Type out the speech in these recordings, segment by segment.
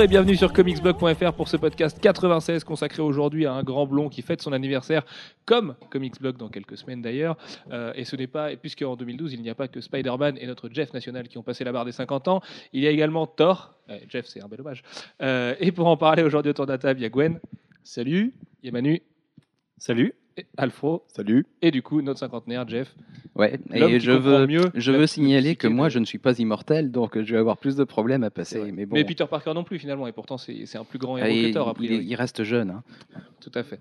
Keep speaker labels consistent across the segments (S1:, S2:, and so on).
S1: Bonjour et bienvenue sur comicsblog.fr pour ce podcast 96 consacré aujourd'hui à un grand blond qui fête son anniversaire comme Comicsblog dans quelques semaines d'ailleurs. Euh, et ce n'est pas, puisque en 2012 il n'y a pas que Spider-Man et notre Jeff National qui ont passé la barre des 50 ans, il y a également Thor. Euh, Jeff, c'est un bel hommage. Euh, et pour en parler aujourd'hui autour de la table, il y a Gwen. Salut. Il y a Manu.
S2: Salut.
S1: Et Alfro.
S2: Salut.
S1: Et du coup, notre cinquantenaire, Jeff.
S3: Ouais, et je veux,
S1: mieux
S3: je veux signaler que moi, je ne suis pas immortel, donc je vais avoir plus de problèmes à passer. Mais bon,
S1: Mais Peter Parker non plus finalement, et pourtant c'est un plus grand héros que
S3: il,
S1: Thor a
S3: il-
S1: priori.
S3: il reste jeune. hein.
S1: Tout à fait.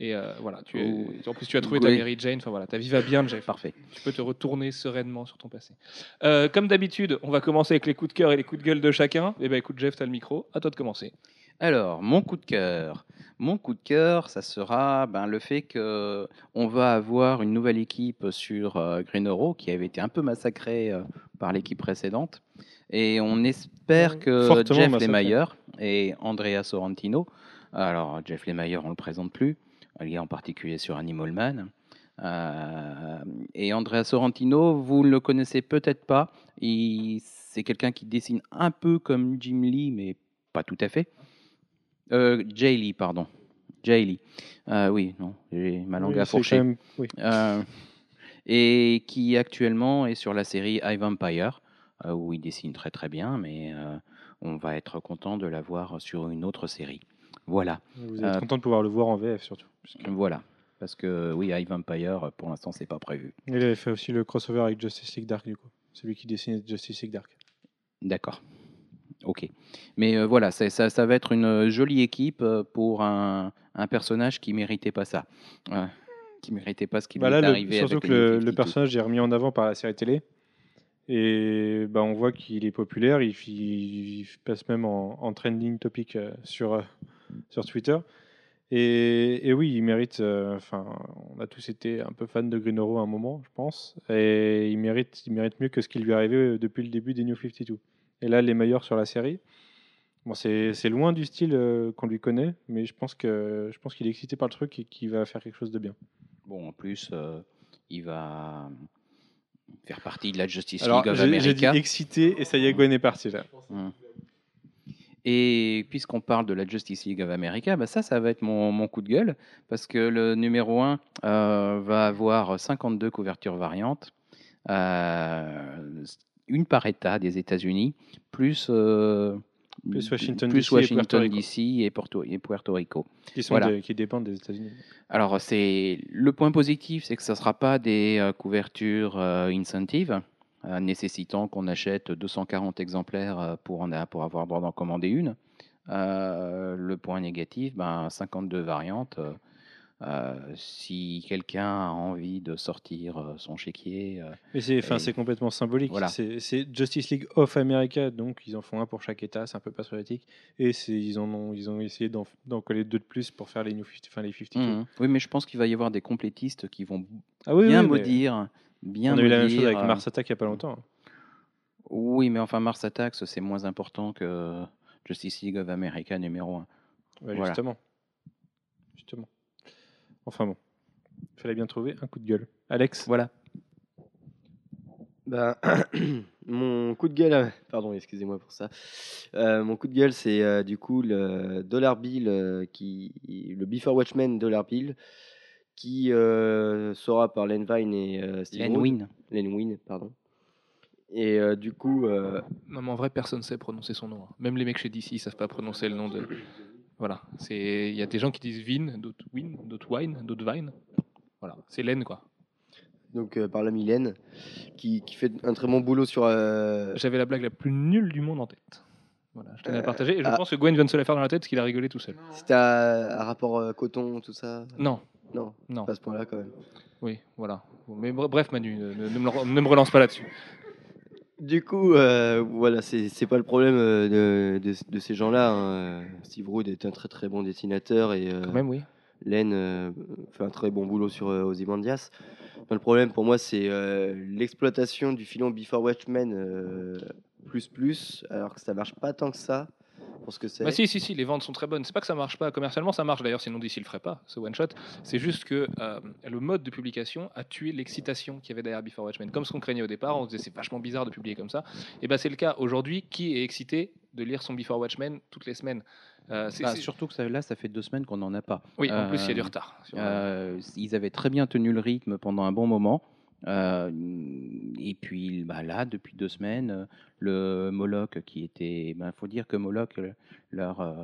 S1: Et euh, voilà, tu es-
S3: Oh.
S1: en plus tu as trouvé ta. Mary Jane, enfin voilà, ta vie va bien, Jeff.
S3: Parfait.
S1: Tu peux te retourner sereinement sur ton passé. Euh, comme d'habitude, on va commencer avec les coups de cœur et les coups de gueule de chacun. Et ben écoute Jeff, tu as le micro, à toi de commencer.
S3: Alors, mon coup de cœur. Mon coup de cœur, ça sera ben, le fait que on va avoir une nouvelle équipe sur euh, Green Arrow qui avait été un peu massacrée euh, par l'équipe précédente. Et on espère que
S2: Fortement
S3: Jeff
S2: massacrée.
S3: Lemire et Andrea Sorrentino, alors Jeff Lemire, on ne le présente plus, il est en particulier sur Animal Man. Euh, et Andrea Sorrentino, vous ne le connaissez peut-être pas. C'est quelqu'un qui dessine un peu comme Jim Lee, mais pas tout à fait. Euh, Jay Lee, pardon. Jay Lee. Euh, oui, non, j'ai ma langue
S2: Oui,
S3: à fourcher.
S2: même- oui.
S3: Euh, et qui actuellement est sur la série I Vampire, euh, où il dessine très très bien, mais on va être content de l'avoir sur une autre série. Voilà,
S2: Vous êtes content de pouvoir le voir en VF surtout.
S3: voilà. Parce que oui, I Vampire, pour l'instant, c'est pas prévu.
S2: Il avait fait aussi le crossover avec Justice League Dark du coup. Celui qui dessinait Justice League Dark.
S3: D'accord. Ok. Mais euh, voilà, ça, ça va être une jolie équipe euh, pour un, un personnage qui méritait pas ça. Euh, qui méritait pas ce qui lui
S2: Bah là,
S3: est arrivé
S2: surtout
S3: avec
S2: que
S3: le
S2: le,
S3: New
S2: le
S3: 52.
S2: personnage est remis en avant par la série télé. Et bah, on voit qu'il est populaire. Il, passe même en, en trending topic euh, sur, euh, sur Twitter. Et, et oui, il mérite. euh, Enfin, on a tous été un peu fans de Green Arrow à un moment, je pense. Et il mérite, il mérite mieux que ce qui lui est arrivé euh, depuis le début des New 52. Et là, les meilleurs sur la série. Bon, c'est loin du style euh, qu'on lui connaît, mais je pense que je pense qu'il est excité par le truc et qu'il va faire quelque chose de bien.
S3: Bon, en plus, euh, il va faire partie de la Justice
S2: Alors,
S3: League of
S2: j'ai j'ai dit
S3: America.
S2: excité et ça y est, Gwen est parti là.
S3: Mm. Et puisqu'on parle de la Justice League of America, bah ça, ça va être mon, mon coup de gueule, parce que le numéro 1 va avoir 52 couvertures variantes, euh, une par État des États-Unis, plus, euh,
S2: Plus Washington
S3: plus
S2: DC et
S3: Washington
S2: Puerto.
S3: DC et Puerto Rico.
S2: Qui, sont
S3: Voilà.
S2: qui dépendent des États-Unis.
S3: Alors, c'est le point positif, c'est que ça ne sera pas des euh, couvertures euh, incentives, euh, nécessitant qu'on achète 240 exemplaires pour, en pour avoir droit d'en commander une. Euh, le point négatif, ben, 52 variantes. Euh, si quelqu'un a envie de sortir euh, son chéquier, euh,
S2: Mais c'est enfin,
S3: Et-
S2: c'est complètement symbolique.
S3: Voilà.
S2: C'est c'est Justice League of America, donc ils en font un pour chaque État, c'est un peu patriotique. Et c'est- ils, en ont, ils ont essayé d'en d'en coller deux de plus pour faire les New 50, enfin, les 52.
S3: mhm. oui, mais je pense qu'il va y avoir des complétistes qui vont
S2: Ah oui,
S3: bien
S2: oui,
S3: maudire. Bien
S2: On a eu la même chose avec Mars Attack il n'y a pas longtemps. hein.
S3: Oui, mais enfin, Mars Attacks, c'est moins important que Justice League of America numéro 1.
S2: Ouais,
S3: Voilà.
S2: Justement. Justement. Enfin bon. Il fallait bien trouver un coup de gueule. Alex
S3: Voilà.
S4: Ben, mon coup de gueule, pardon, excusez-moi pour ça. Euh, mon coup de gueule, c'est euh, du coup le Dollar Bill, euh, qui, le Before Watchmen Dollar Bill, qui euh, sera par Len Vine et euh, Steve
S3: Len. Wein.
S4: Len Wein, pardon. Et euh, du coup, euh,
S1: Non, mais en vrai, personne ne sait prononcer son nom. hein. Même les mecs chez DC ne savent pas prononcer le nom de. Voilà. c'est- Il y a des gens qui disent Vin, d'autres Win, d'autres Wine, d'autres Vine. Voilà. C'est Len, quoi.
S4: donc euh, par l'ami Len, qui, qui fait un très bon boulot sur. euh,
S1: J'avais la blague la plus nulle du monde en tête. Voilà, je tenais à
S4: Euh,
S1: partager. Et je
S4: ah.
S1: pense que Gwen vient de se la faire dans la tête parce qu'il a rigolé tout seul.
S4: C'était un, rapport euh, coton, tout ça?
S1: Non,
S4: Non,
S1: non.
S4: pas à ce point-là quand même.
S1: Oui, voilà. Mais bre- bref, Manu, ne, ne- ne me, re- ne me relance pas là-dessus.
S4: Du coup, euh, voilà, c'est pas le problème euh, de, de- de ces gens-là. hein. Steve Wood est un très très bon dessinateur et euh,
S1: Quand même, oui.
S4: Len euh, fait un très bon boulot sur Ozymandias. Le problème pour moi, c'est l'exploitation du filon Before Watchmen plus plus, alors que ça marche pas tant que ça pour ce que c'est.
S1: Bah si, si, si, les ventes sont très bonnes. C'est pas que ça marche pas commercialement, ça marche d'ailleurs, sinon d'ici le ferait pas, ce one shot. C'est juste que euh, le mode de publication a tué l'excitation qu'il y avait derrière Before Watchmen. Comme ce qu'on craignait au départ, on se disait c'est vachement bizarre de publier comme ça. Et ben c'est le cas aujourd'hui. Qui est excité de lire son Before Watchmen toutes les semaines? Euh,
S3: Bah, surtout que ça- là, ça fait deux semaines qu'on n'en a pas.
S1: Oui, en plus, il y a du
S3: Euh,
S1: retard. sur-
S3: Euh, ils avaient très bien tenu le rythme pendant un bon moment. Euh, et puis bah, là, depuis deux semaines, euh, le Moloch qui était. Il faut dire que Moloch, euh, leur, euh,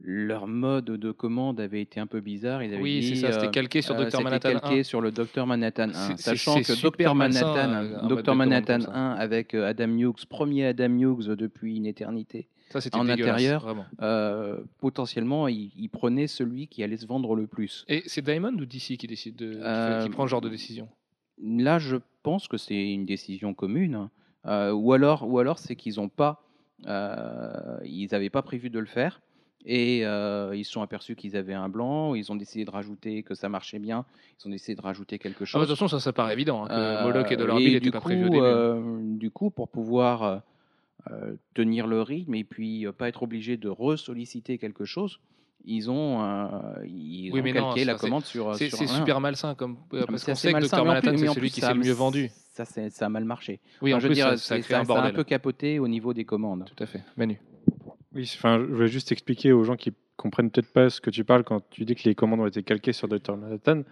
S3: leur mode de commande avait été un peu bizarre. Ils avaient
S1: oui, c'est ça, c'était calqué sur Dr. Manhattan 1.
S3: calqué sur le Dr Manhattan 1,
S1: C'est- c'est-
S3: sachant que Dr Manhattan, Dr Manhattan
S1: comme ça.
S3: 1 avec Adam Hughes, premier Adam Hughes depuis une éternité,
S1: Ça,
S3: en intérieur. Euh, potentiellement, il, il prenait celui qui allait se vendre le plus.
S1: Et c'est Diamond ou DC qui décide de, qui fait-
S3: Euh,
S1: qui prend ce genre de décision?
S3: Là, je pense que c'est une décision commune. hein. Euh, ou alors, ou alors c'est qu'ils n'ont pas, euh, ils n'avaient pas prévu de le faire et ils se sont aperçus qu'ils avaient un blanc. Ils ont décidé de rajouter que ça marchait bien. Ils ont décidé de rajouter quelque
S1: Ah,
S3: chose.
S1: De toute façon, ça, ça paraît évident. hein, que Moloch et Dollar Bill
S3: du
S1: n'étaient pas
S3: coup,
S1: prévus au début.
S3: du coup, pour pouvoir tenir le rythme et puis euh, pas être obligé de ressolliciter quelque chose, ils ont, euh, ils
S1: Oui,
S3: ont
S1: mais non,
S3: calqué
S1: ça,
S3: la commande sur.
S1: c'est super malsain comme euh, parce qu'on sait que Dr Manhattan c'est celui qui s'est le
S3: a-
S1: mieux vendu.
S3: Ça, c'est- ça a mal marché.
S1: Oui, en
S3: je veux
S1: plus
S3: dire,
S1: ça, ça a créé un
S3: ça a un
S1: bordel.
S3: peu capoté au niveau des commandes.
S1: Tout à fait. Manu.
S2: Oui, enfin, je voulais juste expliquer aux gens qui comprennent peut-être pas ce que tu parles quand tu dis que les commandes ont été calquées sur Dr. Manhattan.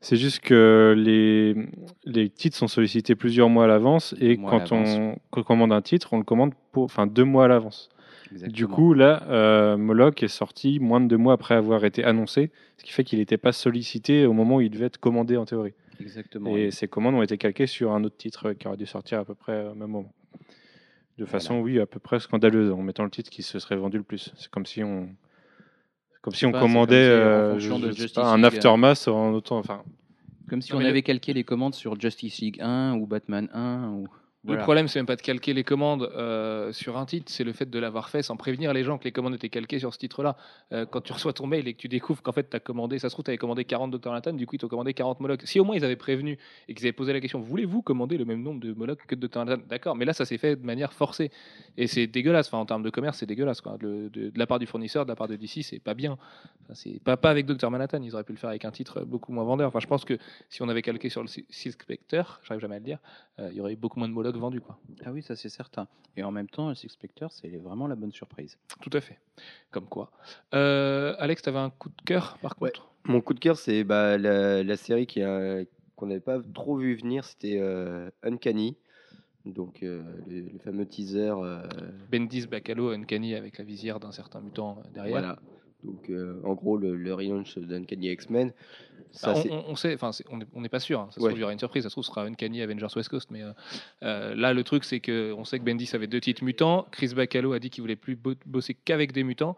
S2: C'est juste que les, les titres sont sollicités plusieurs mois à l'avance et
S3: Mois
S2: quand on co- commande un titre, on le commande pour, enfin, deux mois à l'avance. Du coup, là, euh, Moloch est sorti moins de deux mois après avoir été annoncé, ce qui fait qu'il n'était pas sollicité au moment où il devait être commandé en théorie.
S3: Exactement.
S2: Et ces commandes ont été calquées sur un autre titre qui aurait dû sortir à peu près au même moment. De façon, oui, à peu près scandaleuse, en mettant le titre qui se serait vendu le plus. C'est comme si on, comme si on
S3: pas, c'est comme
S2: commandait
S3: si, en
S2: euh, je-
S3: Justice
S2: pas, un aftermath en autant. Enfin,
S3: Comme si
S1: Non,
S3: on avait calqué les commandes sur Justice League 1 ou Batman 1. Ou...
S1: Le problème, c'est même pas de calquer les commandes euh, sur un titre, c'est le fait de l'avoir fait sans prévenir les gens que les commandes étaient calquées sur ce titre-là. Euh, quand tu reçois ton mail et que tu découvres qu'en fait, tu as commandé, ça se trouve, tu avais commandé 40 Dr. Manhattan, du coup, ils t'ont commandé 40 Moloch. Si au moins ils avaient prévenu et qu'ils avaient posé la question, voulez-vous commander le même nombre de Moloch que de Dr. Manhattan? D'accord, mais là, ça s'est fait de manière forcée. Et c'est dégueulasse. Enfin, en termes de commerce, c'est. Quoi. Le- de, de la part du fournisseur, de la part de DC, c'est pas bien. Enfin, c'est pas, pas avec Dr. Manhattan. Ils auraient pu le faire avec un titre beaucoup moins vendeur. Enfin, je pense que si on avait calqué sur le Silk Spectre, j'arrive jamais à le dire, euh, il y aurait eu beaucoup moins de Moloch vendus. Quoi.
S3: Ah oui, ça c'est certain. Et en même temps, Six Spectre, c'est vraiment la bonne surprise.
S1: Tout à fait. Comme quoi. Euh, Alex, tu avais un coup de cœur par
S4: Ouais.
S1: contre?
S4: Mon coup de cœur, c'est bah, la, la série qui a- qu'on n'avait pas trop vu venir, c'était euh, Uncanny. Donc euh, le, le fameux teaser. euh,
S1: Bendis, Bacalo, Uncanny avec la visière d'un certain mutant derrière.
S4: voilà. Donc euh, en gros, le, le relaunch d'Uncanny X-Men. Ça,
S1: Ah, on,
S4: c'est-
S1: on- on sait, enfin, on n'est pas sûr. hein. Ça se
S4: Ouais.
S1: trouve, il y aura une surprise. Ça se trouve, ce sera Uncanny Avengers West Coast. Mais euh, euh, là, le truc, c'est que on sait que Bendis avait deux titres mutants. Chris Bacalo a dit qu'il voulait plus bo- bosser qu'avec des mutants.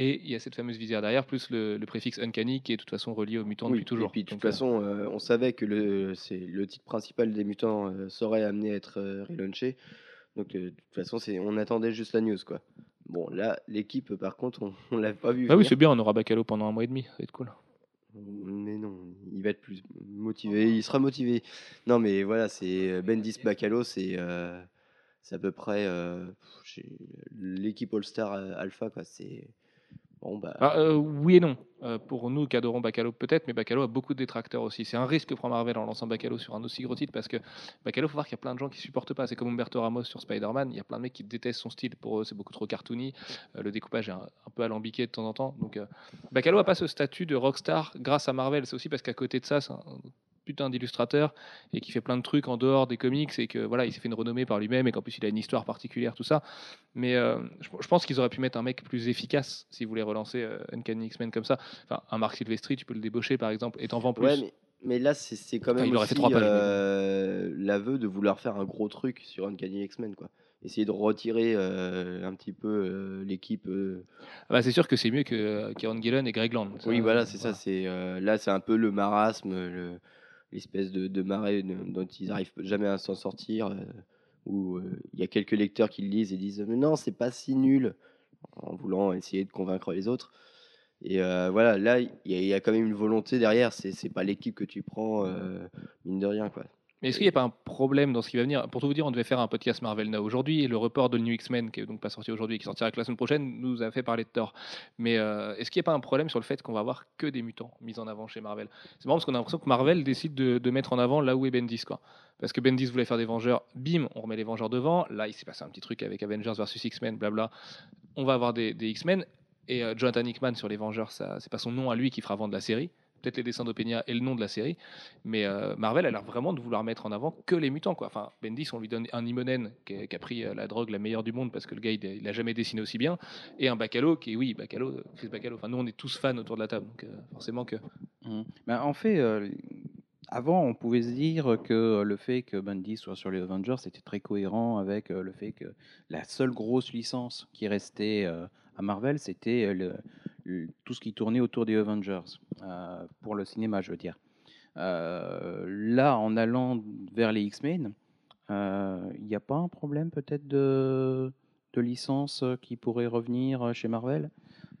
S1: Et il y a cette fameuse visière derrière, plus le, le préfixe Uncanny, qui est de toute façon relié aux mutants
S4: Oui,
S1: depuis toujours.
S4: Et puis de toute
S1: Donc,
S4: façon, on savait que le, le titre principal des mutants serait amené à être relaunché. Donc de toute façon, on attendait juste la news quoi. Bon là, l'équipe par contre, on, on l'a pas vu.
S1: Ah oui, c'est bien, on aura Bacalo pendant un mois et demi. Ça va être cool.
S4: Mais non, il va être plus motivé, il sera motivé. Non, mais voilà, c'est euh, Bendis Bacalo, c'est euh, à peu près euh, l'équipe All-Star euh, Alpha, quoi. C'est bah.
S1: Ah, euh, oui et non. Euh, pour nous qui adorons Bacalo peut-être, mais Bacalo a beaucoup de détracteurs aussi. C'est un risque que prend Marvel en lançant Bacalo sur un aussi gros titre parce que Bacalo, faut voir qu'il y a plein de gens qui supportent pas. C'est comme Humberto Ramos sur Spider-Man. Il y a plein de mecs qui détestent son style. Pour eux, c'est beaucoup trop cartoony. Euh, le découpage est un, un peu alambiqué de temps en temps. Donc, euh, Bacalo a pas ce statut de rockstar grâce à Marvel. C'est aussi parce qu'à côté de ça, c'est un putain d'illustrateur et qui fait plein de trucs en dehors des comics et que voilà, il s'est fait une renommée par lui-même et qu'en plus il a une histoire particulière, tout ça. Mais euh, je, je pense qu'ils auraient pu mettre un mec plus efficace s'ils voulaient relancer euh, Uncanny X-Men comme ça. Enfin, un Marc Silvestri, tu peux le débaucher par exemple et t'en vends plus.
S4: Ouais, mais, mais là, c'est quand
S1: Enfin,
S4: même
S1: fait
S4: aussi euh, l'aveu de vouloir faire un gros truc sur Uncanny X-Men, quoi. Essayer de retirer euh, un petit peu euh, l'équipe. euh,
S1: Ah bah, c'est sûr que c'est mieux que Kieron Gillen et Greg Land. Ça,
S4: Oui, voilà, c'est
S1: voilà.
S4: ça. C'est là, c'est un peu le marasme, le- l'espèce de, de marée dont ils n'arrivent jamais à s'en sortir. euh, où euh, il y a quelques lecteurs qui le lisent et disent mais non, c'est pas si nul, en voulant essayer de convaincre les autres. Et euh, voilà, là, il y, a- quand même une volonté derrière. C'est pas l'équipe que tu prends, mine de rien, quoi.
S1: Mais est-ce qu'il n'y a pas un problème dans ce qui va venir? Pour tout vous dire, on devait faire un podcast Marvel Now aujourd'hui, et le report de New X-Men, qui est donc pas sorti aujourd'hui qui sortira que la semaine prochaine, nous a fait parler de Thor. Mais euh, est-ce qu'il n'y a pas un problème sur le fait qu'on va avoir que des mutants mis en avant chez Marvel? C'est marrant parce qu'on a l'impression que Marvel décide de, mettre en avant là où est Bendis. Quoi. Parce que Bendis voulait faire des Vengeurs, bim, on remet les Vengeurs devant. Là, il s'est passé un petit truc avec Avengers versus X-Men, blabla. On va avoir des, X-Men. Et euh, Jonathan Hickman sur les Vengeurs, ça, c'est pas son nom à lui qui fera vendre la série. Peut-être les dessins d'Openia et le nom de la série. Mais euh, Marvel a l'air vraiment de vouloir mettre en avant que les mutants. Quoi. Enfin, Bendis, on lui donne un Imonen qui, a- pris euh, la drogue la meilleure du monde parce que le gars, il, il a jamais dessiné aussi bien. Et un Bacalo qui est, oui, Bacalo, euh, Chris Bacalo. Enfin, nous, on est tous fans autour de la table. Donc, forcément que.
S3: Ben, en fait, avant, on pouvait se dire que le fait que Bundy soit sur les Avengers était très cohérent avec le fait que la seule grosse licence qui restait à Marvel, c'était le- tout ce qui tournait autour des Avengers, euh, pour le cinéma, je veux dire. Euh, là, en allant vers les X-Men, euh, il n'y a pas un problème peut-être de, de licence qui pourrait revenir chez Marvel?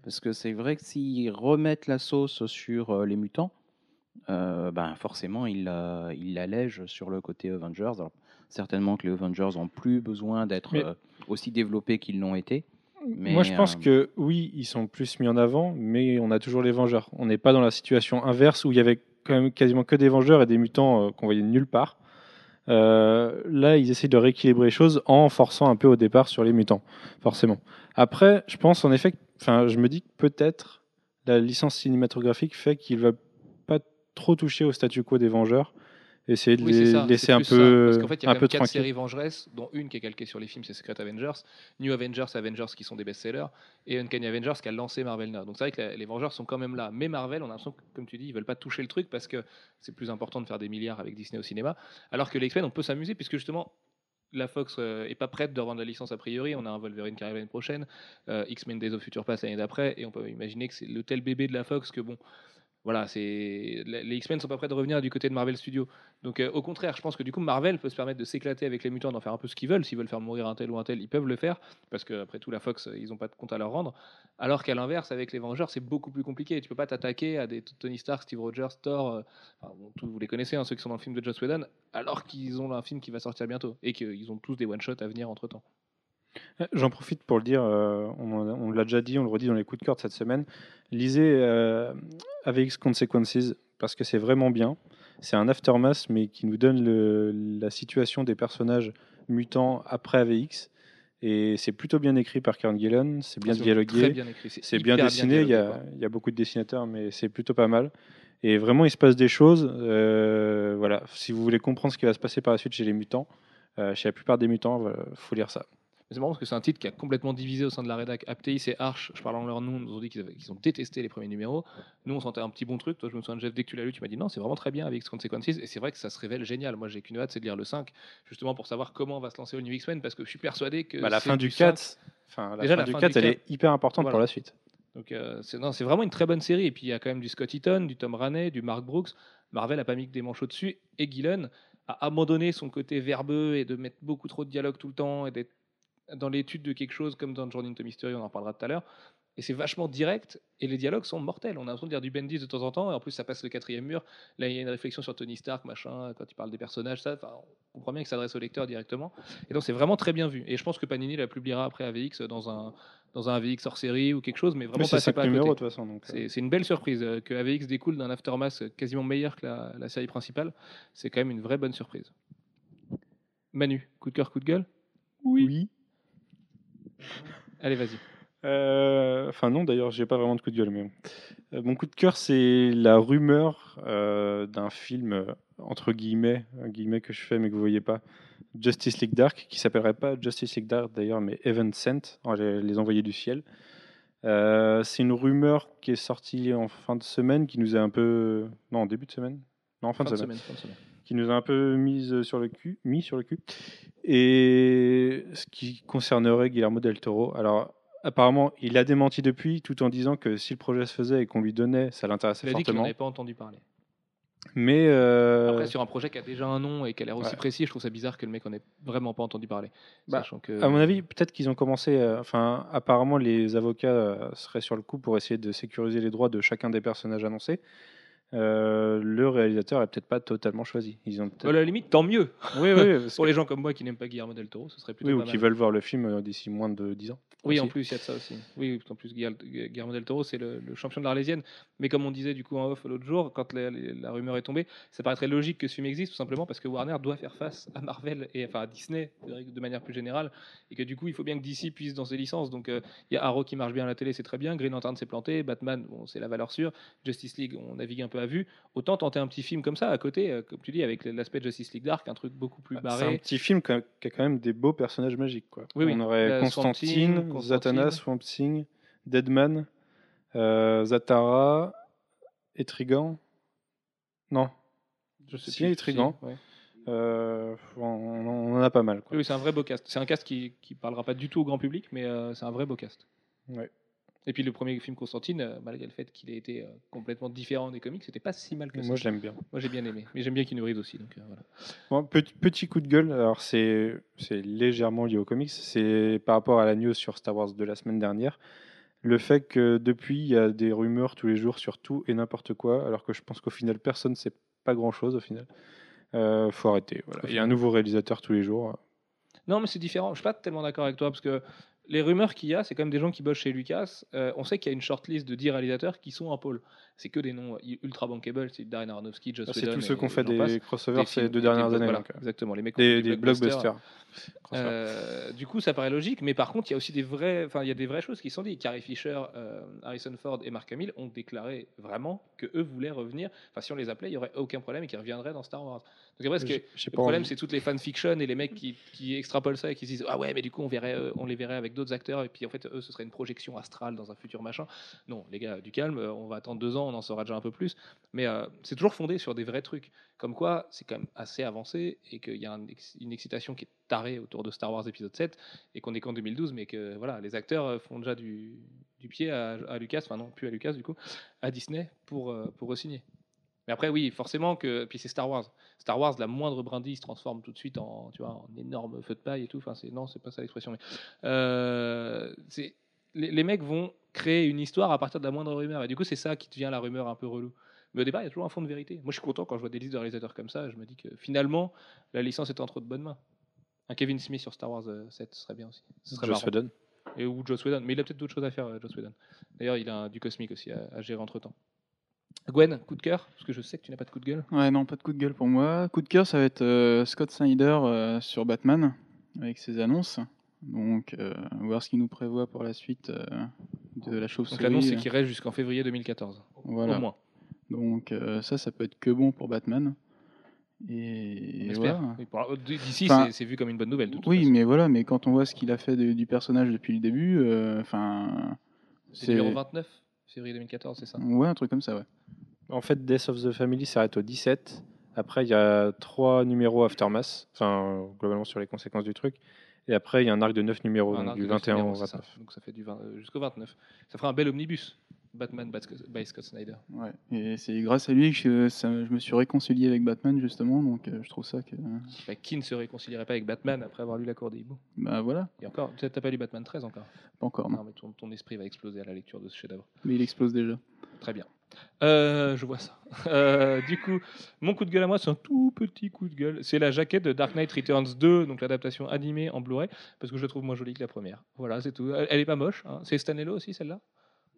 S3: Parce que c'est vrai que s'ils remettent la sauce sur euh, les mutants, euh, ben forcément, ils la- ils l'allègent sur le côté Avengers. Alors, certainement que les Avengers n'ont plus besoin d'être euh, aussi développés qu'ils l'ont été. Mais,
S2: Moi, je pense
S3: euh,
S2: que oui, ils sont plus mis en avant, mais on a toujours les Vengeurs. On n'est pas dans la situation inverse où il y avait quand même quasiment que des Vengeurs et des mutants euh, qu'on voyait nulle part. Euh, là, ils essaient de rééquilibrer les choses en forçant un peu au départ sur les mutants, forcément. Après, je pense en effet, enfin, je me dis que peut-être la licence cinématographique fait qu'il va pas trop toucher au statu quo des Vengeurs, essayer de
S1: Oui,
S2: les
S1: ça.
S2: laisser un
S1: plus ça.
S2: peu,
S1: Parce qu'en fait, il y a
S2: un peu
S1: quatre séries Vengeresses, dont une qui est calquée sur les films, c'est Secret Avengers, New Avengers, Avengers qui sont des best-sellers, et Uncanny Avengers qui a lancé Marvel Now. Donc c'est vrai que les Vengeurs sont quand même là. Mais Marvel, on a l'impression que, comme tu dis, ils veulent pas toucher le truc parce que c'est plus important de faire des milliards avec Disney au cinéma. Alors que les X-Men, on peut s'amuser puisque justement. La Fox euh, est pas prête de revendre la licence a priori. On a un Wolverine qui arrive l'année prochaine, euh, X-Men Days of Future Past l'année d'après, et on peut imaginer que c'est le tel bébé de la Fox que bon, voilà, c'est les X-Men sont pas prêts de revenir du côté de Marvel Studios. Donc euh, au contraire, je pense que du coup Marvel peut se permettre de s'éclater avec les mutants, d'en faire un peu ce qu'ils veulent. S'ils veulent faire mourir un tel ou un tel, ils peuvent le faire parce que après tout la Fox, euh, ils ont pas de compte à leur rendre. Alors qu'à l'inverse, avec les Vengeurs, c'est beaucoup plus compliqué. Tu peux pas t'attaquer à des Tony Stark, Steve Rogers, Thor. euh, vous les connaissez, hein, ceux qui sont dans le film de Joss Whedon, alors qu'ils ont un film qui va sortir bientôt et qu'ils ont tous des one shots à venir entre temps.
S2: Euh, J'en profite pour le dire, euh, on, l'a déjà dit, on le redit dans les coups de cœur de cette semaine. Lisez euh, AVX Consequences parce que c'est vraiment bien. C'est un aftermath, mais qui nous donne le- la situation des personnages mutants après AVX. Et c'est plutôt bien écrit par Karen Gillan, c'est bien dialogué.
S1: Bien.
S2: C'est bien dessiné, il y, a, y beaucoup de dessinateurs, mais c'est plutôt pas mal. Et vraiment, il se passe des choses. euh, voilà, si vous voulez comprendre ce qui va se passer par la suite chez les mutants, chez la plupart des mutants, il faut lire ça.
S1: C'est marrant parce que c'est un titre qui a complètement divisé au sein de la rédac. Aptéis et Arch, je parle en leur nom, nous ont dit qu'ils avaient- qu'ils ont détesté les premiers numéros. Nous, on sentait un petit bon truc. Toi, je me souviens de Jeff, dès que tu l'as lu, tu m'as dit non, c'est vraiment très bien avec Consequences. Et c'est vrai que ça se révèle génial. Moi, j'ai qu'une hâte, c'est de lire le 5, justement pour savoir comment on va se lancer au New X-Men parce que je suis persuadé que.
S2: Bah, la fin du
S1: 5.
S2: 4, enfin, la
S1: Déjà,
S2: fin
S1: la
S2: du
S1: fin
S2: 4
S1: du
S2: elle est hyper importante
S1: Voilà.
S2: pour la suite.
S1: Donc, euh, c'est non, c'est vraiment une très bonne série. Et puis, il y a quand même du Scott Eaton, du Tom Raney, du Mark Brooks. Marvel a pas mis que des manchots dessus. Et Gillen a abandonné son côté verbeux et de mettre beaucoup trop de dialogue tout le temps et d'être dans l'étude de quelque chose comme dans Journey into Mystery, on en parlera tout à l'heure. Et c'est vachement direct et les dialogues sont mortels. On a l'impression de dire du Bendis de temps en temps et en plus ça passe le quatrième mur. Là il y a une réflexion sur Tony Stark, machin, quand il parle des personnages, ça. Enfin, on comprend bien qu'il s'adresse au lecteur directement. Et donc c'est vraiment très bien vu. Et je pense que Panini la publiera après AVX dans un dans un AVX hors série ou quelque chose, mais vraiment
S2: Mais c'est
S1: passez
S2: 5
S1: pas à
S2: numéros de
S1: côté.
S2: toute façon. Donc, euh,
S1: C'est c'est une belle surprise euh, que AVX découle d'un aftermath quasiment meilleur que la, la série principale. C'est quand même une vraie bonne surprise. Manu, coup de cœur, coup de gueule?
S2: Oui.
S1: Allez, vas-y.
S2: Euh, Enfin non, d'ailleurs, j'ai pas vraiment de coup de gueule. Mais bon. Euh, mon coup de cœur, c'est la rumeur euh, d'un film entre guillemets, un guillemets que je fais mais que vous voyez pas, Justice League Dark, qui s'appellerait pas Justice League Dark d'ailleurs, mais Heaven Sent, en- les, les envoyés du ciel. Euh, c'est une rumeur qui est sortie en fin de semaine, qui nous a un peu, non, en début de semaine, non, en fin,
S1: Fin
S2: de
S1: de
S2: semaine
S1: semaine, fin de semaine.
S2: Qui nous a un peu mise sur le cul, mis sur le cul, et ce qui concernerait Guillermo del Toro. Alors, apparemment, il a démenti depuis, tout en disant que si le projet se faisait et qu'on lui donnait, ça l'intéressait
S1: Il a dit qu'il n'en
S2: fortement.
S1: avait pas entendu parler.
S2: Mais euh,
S1: Après, sur un projet qui a déjà un nom et qui a l'air aussi
S2: ouais.
S1: précis, je trouve ça bizarre que le mec en ait vraiment pas entendu parler.
S2: Bah,
S1: Sachant que...
S2: à mon avis, peut-être qu'ils ont commencé. euh, Enfin, apparemment, les avocats euh, seraient sur le coup pour essayer de sécuriser les droits de chacun des personnages annoncés. Euh, le réalisateur est peut-être pas totalement choisi. Ils ont
S1: À la limite, tant mieux.
S2: Oui, oui,
S1: Pour
S2: que-
S1: les gens comme moi qui n'aiment pas Guillermo del Toro, ce serait plutôt
S2: oui, ou qui veulent voir le film euh, d'ici moins de 10 ans.
S1: Oui, en plus, il y a de ça aussi. Oui, en plus, Guillermo del Toro, c'est le, le champion de l'Arlésienne. Mais comme on disait du coup en off l'autre jour, quand la, la rumeur est tombée, ça paraîtrait logique que ce film existe, tout simplement parce que Warner doit faire face à Marvel et enfin à Disney de de manière plus générale, et que du coup, il faut bien que DC puisse dans ses licences. Donc, euh, il y a Arrow qui marche bien à la télé, c'est très bien. Green Lantern s'est planté, Batman, bon, c'est la valeur sûre. Justice League, on navigue un peu à vue. Autant tenter un petit film comme ça à côté, euh, comme tu dis, avec l'aspect Justice League Dark, un truc beaucoup plus
S2: Bah, C'est un
S1: barré.
S2: petit film qui a, qui a quand même des beaux personnages magiques. Quoi.
S1: Oui, oui.
S2: On aurait Constantine,
S1: Constantine.
S2: Zatanna, Swamp Thing, Deadman, euh, Zatara, Etrigan. Non,
S1: Je sais
S2: Si, Etrigan.
S1: ouais.
S2: euh, on, on en a pas mal. Quoi.
S1: Oui, oui, c'est un vrai beau cast. C'est un cast qui qui parlera pas du tout au grand public, mais euh, c'est un vrai beau cast.
S2: Ouais.
S1: Et puis le premier film Constantine, euh, malgré le fait qu'il ait été euh, complètement différent des comics, c'était pas si mal que
S2: Moi,
S1: ça.
S2: je l'aime bien.
S1: Moi j'ai bien aimé, mais j'aime bien Keanu Reeves aussi. Donc, euh, voilà.
S2: Bon, petit, petit coup de gueule, alors c'est c'est légèrement lié aux comics, c'est par rapport à la news sur Star Wars de la semaine dernière. Le fait que depuis, il y a des rumeurs tous les jours sur tout et n'importe quoi, alors que je pense qu'au final, personne ne sait pas grand-chose au final. Euh, faut arrêter. Voilà. Il y a un nouveau réalisateur tous les jours.
S1: Non, mais c'est différent. Je suis pas tellement d'accord avec toi parce que les rumeurs qu'il y a, c'est quand même des gens qui bossent chez Lucas. Euh, on sait qu'il y a une shortlist de 10 réalisateurs qui sont en pôle. C'est que des noms euh, ultra bankable, c'est Darren Aronofsky, Joss
S2: Ah, C'est tous ceux qui ont fait
S1: j'en passe.
S2: des crossovers
S1: Des
S2: ces deux
S1: des-
S2: dernières
S1: des-
S2: années.
S1: voilà,
S2: euh,
S1: exactement. Les mecs
S2: des, des blockbusters.
S1: Euh, du coup, ça paraît logique, mais par contre, il y a aussi des vrais, enfin, il y a des vraies choses qui sont dites. Carrie Fisher, euh, Harrison Ford et Mark Hamill ont déclaré vraiment que eux voulaient revenir. Enfin, si on les appelait, il y aurait aucun problème et qu'ils reviendraient dans Star Wars. Donc après, ce que- le problème, c'est toutes les fanfictions et les mecs qui, qui extrapolent ça et qui se disent ah ouais, mais du coup, on verrait, euh, on les verrait avec d'autres acteurs et puis en fait, eux, ce serait une projection astrale dans un futur machin. Non, les gars, du calme. On va attendre deux ans, on en saura déjà un peu plus. Mais c'est toujours fondé sur des vrais trucs. Comme quoi, c'est quand même assez avancé et qu'il y a un une excitation qui est tarée autour de Star Wars épisode 7 et qu'on est qu'en 2012, mais que voilà, les acteurs euh, font déjà du, pied à, Lucas, enfin non, plus à Lucas du coup, à Disney pour, euh, pour re-signer. Mais après, oui, forcément que. Puis c'est Star Wars. Star Wars, la moindre brindille se transforme tout de suite en, tu vois, en énorme feu de paille et tout. Enfin, c'est non, c'est pas ça l'expression. Mais euh, c'est les, les mecs vont créer une histoire à partir de la moindre rumeur. Et du coup, c'est ça qui devient la rumeur un peu relou. Mais au départ, il y a toujours un fond de vérité. Moi, je suis content quand je vois des listes de réalisateurs comme ça. Je me dis que finalement, la licence est entre de bonnes mains. Un Kevin Smith sur Star Wars euh, 7 ce serait bien aussi. Ce serait
S2: Joss. Whedon.
S1: Et, ou Joss Whedon. Mais il a peut-être d'autres choses à faire, euh, Joss Whedon. D'ailleurs, il a un- du cosmique aussi à, à gérer entre temps. Gwen, coup de cœur? Parce que je sais que tu n'as pas de coup de gueule.
S5: Ouais, non, pas de coup de gueule pour moi. Coup de cœur, ça va être euh, Scott Snyder euh, sur Batman, avec ses annonces. Donc, euh, voir ce qu'il nous prévoit pour la suite euh, de la
S1: Donc
S5: chauve-souris.
S1: l'annonce, c'est qu'il reste jusqu'en février 2014.
S5: Voilà.
S1: Au moins.
S5: Donc, euh, ça, ça peut être que bon pour Batman.
S1: On
S5: Et, voilà.
S1: Oui, pour- D'ici,
S5: Enfin,
S1: c'est- vu comme une bonne nouvelle. de toute
S5: Oui,
S1: façon.
S5: mais voilà, mais quand on voit ce qu'il a fait de- du personnage depuis le début, euh, enfin.
S1: C'est numéro 29, février 2014, c'est ça?
S5: Ouais, un truc comme ça, ouais.
S2: En fait, Death of the Family s'arrête au 17. Après, il y a trois numéros Aftermath, enfin, euh, globalement sur les conséquences du truc. Et après, il y a un arc de 9 numéros,
S1: Un
S2: donc
S1: arc
S2: du
S1: de neuf
S2: 21 au
S1: numéros, c'est ça.
S2: 29.
S1: Donc ça fait du 20 euh, jusqu'au 29. Ça fera un bel omnibus. Batman by Scott- Snyder.
S5: ouais. Et c'est grâce à lui que je, me suis réconcilié avec Batman, justement. Donc, euh, je trouve ça que.
S1: Bah, qui ne se réconcilierait pas avec Batman après avoir lu La Cour des hiboux?
S5: Bah voilà,
S1: Et encore, tu n'as pas lu Batman 13 encore?
S5: Pas encore, non.
S1: Non, mais ton, ton esprit va exploser à la lecture de ce chef-d'œuvre.
S5: Mais il explose déjà.
S1: Très bien. Euh, je vois ça. Euh, du coup, mon coup de gueule à moi, c'est un tout petit coup de gueule. C'est la jaquette de Dark Knight Returns 2, donc l'adaptation animée en Blu-ray, parce que je la trouve moins jolie que la première. Voilà, c'est tout. Elle, elle est pas moche. hein. C'est Stanello aussi, celle-là?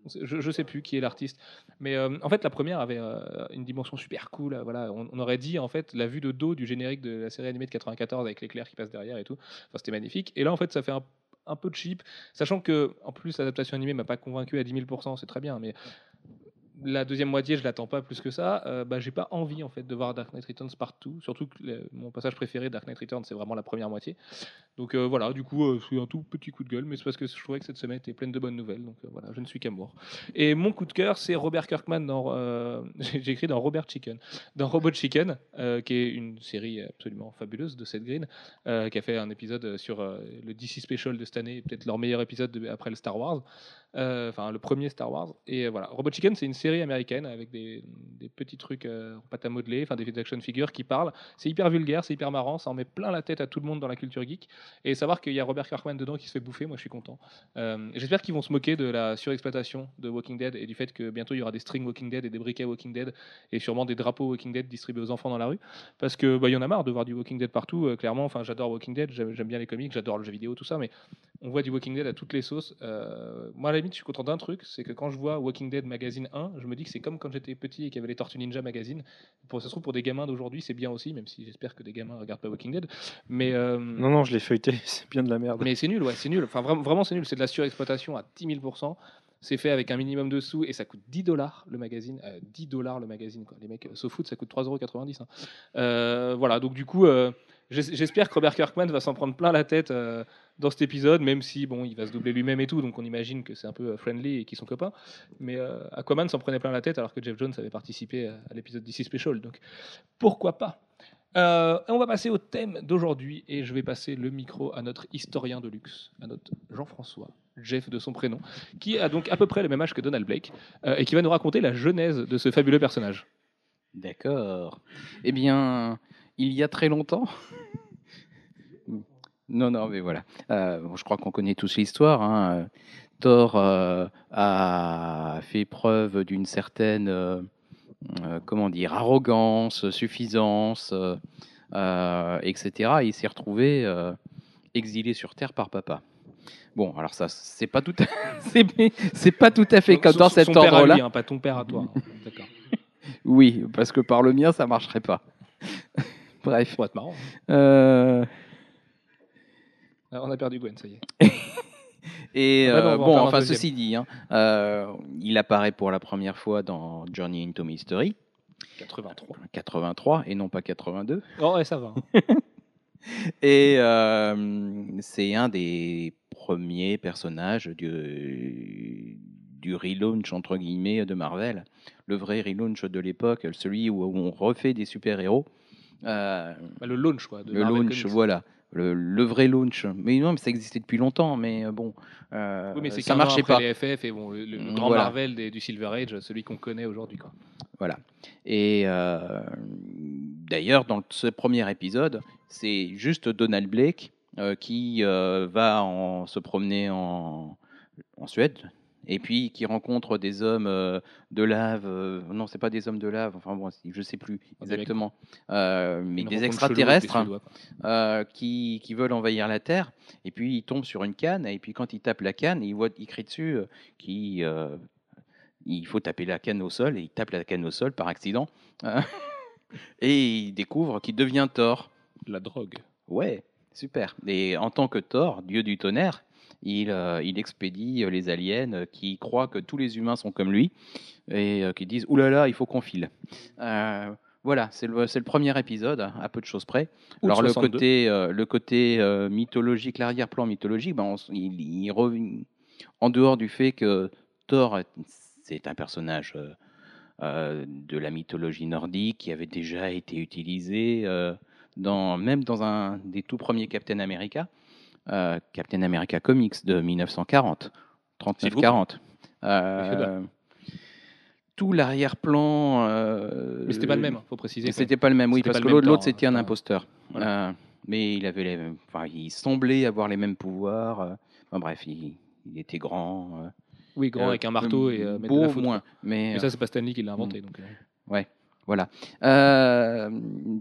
S1: Je, je sais plus qui est l'artiste, mais euh, en fait la première avait euh, une dimension super cool. Voilà, on, on aurait dit en fait la vue de dos du générique de la série animée de 94 avec l'éclair qui passe derrière et tout. Enfin, c'était magnifique. Et là en fait ça fait un, un peu cheap, sachant que en plus l'adaptation animée m'a pas convaincu à 10 000 c'est très bien, mais la deuxième moitié, je l'attends pas plus que ça. Euh, bah, j'ai pas envie en fait de voir Dark Knight Returns partout. Surtout que mon passage préféré, Dark Knight Returns, c'est vraiment la première moitié. Donc euh, voilà, du coup, euh, c'est un tout petit coup de gueule, mais c'est parce que je trouvais que cette semaine était pleine de bonnes nouvelles. Donc euh, voilà, je ne suis qu'amour. Et mon coup de cœur, c'est Robert Kirkman dans. j'ai écrit dans Robert Chicken, dans Robot Chicken, qui est une série absolument fabuleuse de Seth Green, qui a fait un épisode sur le DC Special de cette année, peut-être leur meilleur épisode de- après le Star Wars. Euh, enfin le premier Star Wars. Et euh, voilà, Robot Chicken, c'est une série américaine avec des, petits trucs euh, en pâte à modeler, enfin des action figures qui parlent. C'est hyper vulgaire, c'est hyper marrant, ça en met plein la tête à tout le monde dans la culture geek. Et savoir qu'il y a Robert Kirkman dedans qui se fait bouffer, moi je suis content. Euh, J'espère qu'ils vont se moquer de la surexploitation de Walking Dead et du fait que bientôt il y aura des strings Walking Dead et des briquets Walking Dead et sûrement des drapeaux Walking Dead distribués aux enfants dans la rue. Parce que bah, y en a marre de voir du Walking Dead partout. euh, clairement, enfin j'adore Walking Dead, j'aime bien les comics, j'adore le jeu vidéo, tout ça, mais on voit du Walking Dead à toutes les sauces. Euh, moi, limite, je suis content d'un truc, c'est que quand je vois Walking Dead Magazine 1, je me dis que c'est comme quand j'étais petit et qu'il y avait les Tortues Ninja Magazine. Pour, ça se trouve, pour des gamins d'aujourd'hui, c'est bien aussi, même si j'espère que des gamins ne regardent pas Walking Dead. Mais, euh,
S2: Non, non, je l'ai feuilleté, c'est bien de la merde.
S1: mais c'est nul, ouais, c'est nul. Enfin, vraiment, vraiment c'est nul. C'est de la surexploitation à 10 000% C'est fait avec un minimum de sous et ça coûte 10 dollars le magazine. Euh, 10 dollars le magazine, quoi. Les mecs euh, foutent, ça coûte 3,90 euros. hein. Euh, voilà, donc du coup, euh, j'espère que Robert Kirkman va s'en prendre plein la tête euh, dans cet épisode, même si bon, il va se doubler lui-même et tout, donc on imagine que c'est un peu euh, friendly et qu'ils sont copains. Mais euh, Aquaman s'en prenait plein la tête alors que Jeff Jones avait participé à, l'épisode DC Special, donc pourquoi pas On va passer au thème d'aujourd'hui et je vais passer le micro à notre historien de luxe, à notre Jean-François, Jeff de son prénom, qui a donc à peu près le même âge que Donald Blake et qui va nous raconter la genèse de ce fabuleux personnage.
S3: D'accord. Eh bien, il y a très longtemps. non, non, mais voilà. Euh, bon, je crois qu'on connaît tous l'histoire. hein. Thor euh, a fait preuve d'une certaine, euh, comment dire, arrogance, suffisance, etc. Et il s'est retrouvé euh, exilé sur Terre par papa. Bon, alors ça, c'est pas tout, à... c'est c'est pas tout à fait comme dans cet ordre-là.
S1: hein, pas ton père à toi. hein. D'accord.
S3: Oui, parce que par le mien, ça marcherait pas. Bref.
S1: Pour être marrant. hein.
S3: Euh,
S1: Ah, On a perdu Gwen, ça y est.
S3: et
S1: Ah bah non,
S3: euh,
S1: en
S3: bon, enfin, ceci dit, hein, euh, il apparaît pour la première fois dans Journey into Mystery,
S1: 83.
S3: 83 et non pas 82.
S1: Oh, ouais, ça va.
S3: Et euh, c'est un des premiers personnages du, du relaunch entre guillemets de Marvel, le vrai relaunch de l'époque, celui où on refait des super-héros. Euh,
S1: Bah, le launch, quoi. De
S3: le
S1: Marvel
S3: launch,
S1: Comics.
S3: voilà. Le, le vrai launch. Mais non, mais ça existait depuis longtemps, mais euh, bon, euh,
S1: Oui, mais
S3: ça
S1: 15 ans
S3: marchait pas.
S1: les FF et bon, le, le
S3: Mm,
S1: grand
S3: voilà.
S1: Marvel des- du Silver Age, celui qu'on connaît aujourd'hui. quoi.
S3: Et euh, d'ailleurs, dans ce premier épisode, c'est juste Donald Blake euh, qui va en- se promener en, en Suède. Et puis qui rencontre des hommes euh, de lave, euh, non, c'est pas des hommes de lave, enfin bon, je sais plus
S1: mecs.
S3: exactement, Euh, mais des
S1: chelou
S3: extraterrestres.
S1: Quoi.
S3: euh, qui, qui veulent envahir la Terre, et puis il tombe sur une canne, et puis quand il tape la canne, il, voit, il crie dessus qu'il euh, il faut taper la canne au sol, et il tape la canne au sol par accident, hein. et il découvre qu'il devient Thor.
S1: La drogue.
S3: Ouais, super. Et en tant que Thor, dieu du tonnerre, il, euh, il expédie euh, les aliens euh, qui croient que tous les humains sont comme lui, et qui disent « Ouh là là, il faut qu'on file Voilà, c'est le, premier épisode, à peu de choses près. Alors le
S1: 62.
S3: côté, le côté mythologique, l'arrière-plan mythologique, ben, on il, il rev- en dehors du fait que Thor, est- c'est un personnage euh, de la mythologie nordique qui avait déjà été utilisé euh, dans, même dans un des tout premiers Captain America, euh, Captain America Comics de 1940,
S1: S'il vous
S3: 39-40.
S1: Effet
S3: Euh, tout l'arrière-plan. euh,
S1: Mais c'était pas le même, faut préciser.
S3: C'était pas le même, oui, parce que l'autre, c'était
S1: hein,
S3: un
S1: pas-
S3: imposteur. Mais il avait les, enfin, il semblait avoir les mêmes pouvoirs. enfin, bref, il, il était grand.
S1: Oui, grand avec un marteau et de
S3: beau
S1: la foudre.
S3: moins, mais,
S1: Mais ça, c'est pas Stanley qui l'a inventé. Donc, euh,
S3: euh, voilà.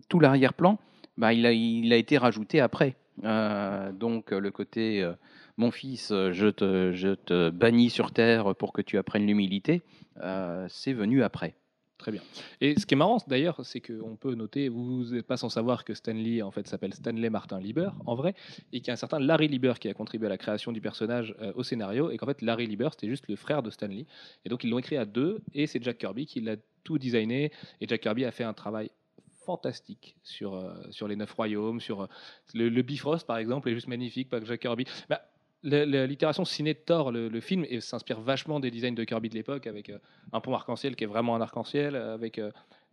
S3: Tout l'arrière-plan, bah, il, a, il a été rajouté après. Euh, donc euh, le côté, euh, mon fils, je te, je te bannis sur terre pour que tu apprennes l'humilité, c'est venu après.
S1: Très bien. Et ce qui est marrant d'ailleurs, c'est qu'on peut noter, vous n'êtes pas sans savoir que Stanley en fait s'appelle Stanley Martin Lieber en vrai, et qu'il y a un certain Larry Lieber qui a contribué à la création du personnage au scénario, et qu'en fait Larry Lieber c'était juste le frère de Stanley, et donc ils l'ont écrit à deux, et c'est Jack Kirby qui l'a tout designé, et Jack Kirby a fait un travail fantastique sur, euh, sur les neuf royaumes, sur euh, le, Bifrost par exemple est juste magnifique, pas que Jack Kirby. Bah, la- L'itération ciné de Thor, le, le film, s'inspire vachement des designs de Kirby de l'époque, avec euh, un pont arc-en-ciel qui est vraiment un arc-en-ciel, avec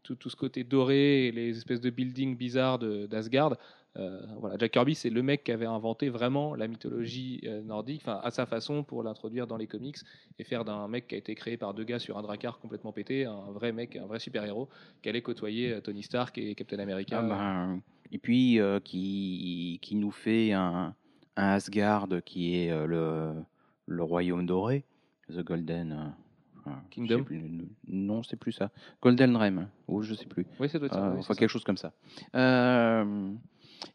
S1: tout, tout ce côté doré et les espèces de buildings bizarres d'Asgard. Euh, voilà, Jack Kirby, c'est le mec qui avait inventé vraiment la mythologie euh, nordique, enfin à sa façon pour l'introduire dans les comics et faire d'un mec qui a été créé par deux gars sur un dracar complètement pété, un vrai mec, un vrai super-héros qui allait côtoyer euh, Tony Stark et Captain America.
S3: Ah ben, et puis euh, qui, qui nous fait un, un Asgard qui est euh, le, le royaume doré, The Golden. euh,
S1: Kingdom
S3: plus, Non, c'est plus ça. Golden Realm, ou je sais plus.
S1: Oui, ça doit être ça. Oui,
S3: enfin, quelque chose comme ça. Euh,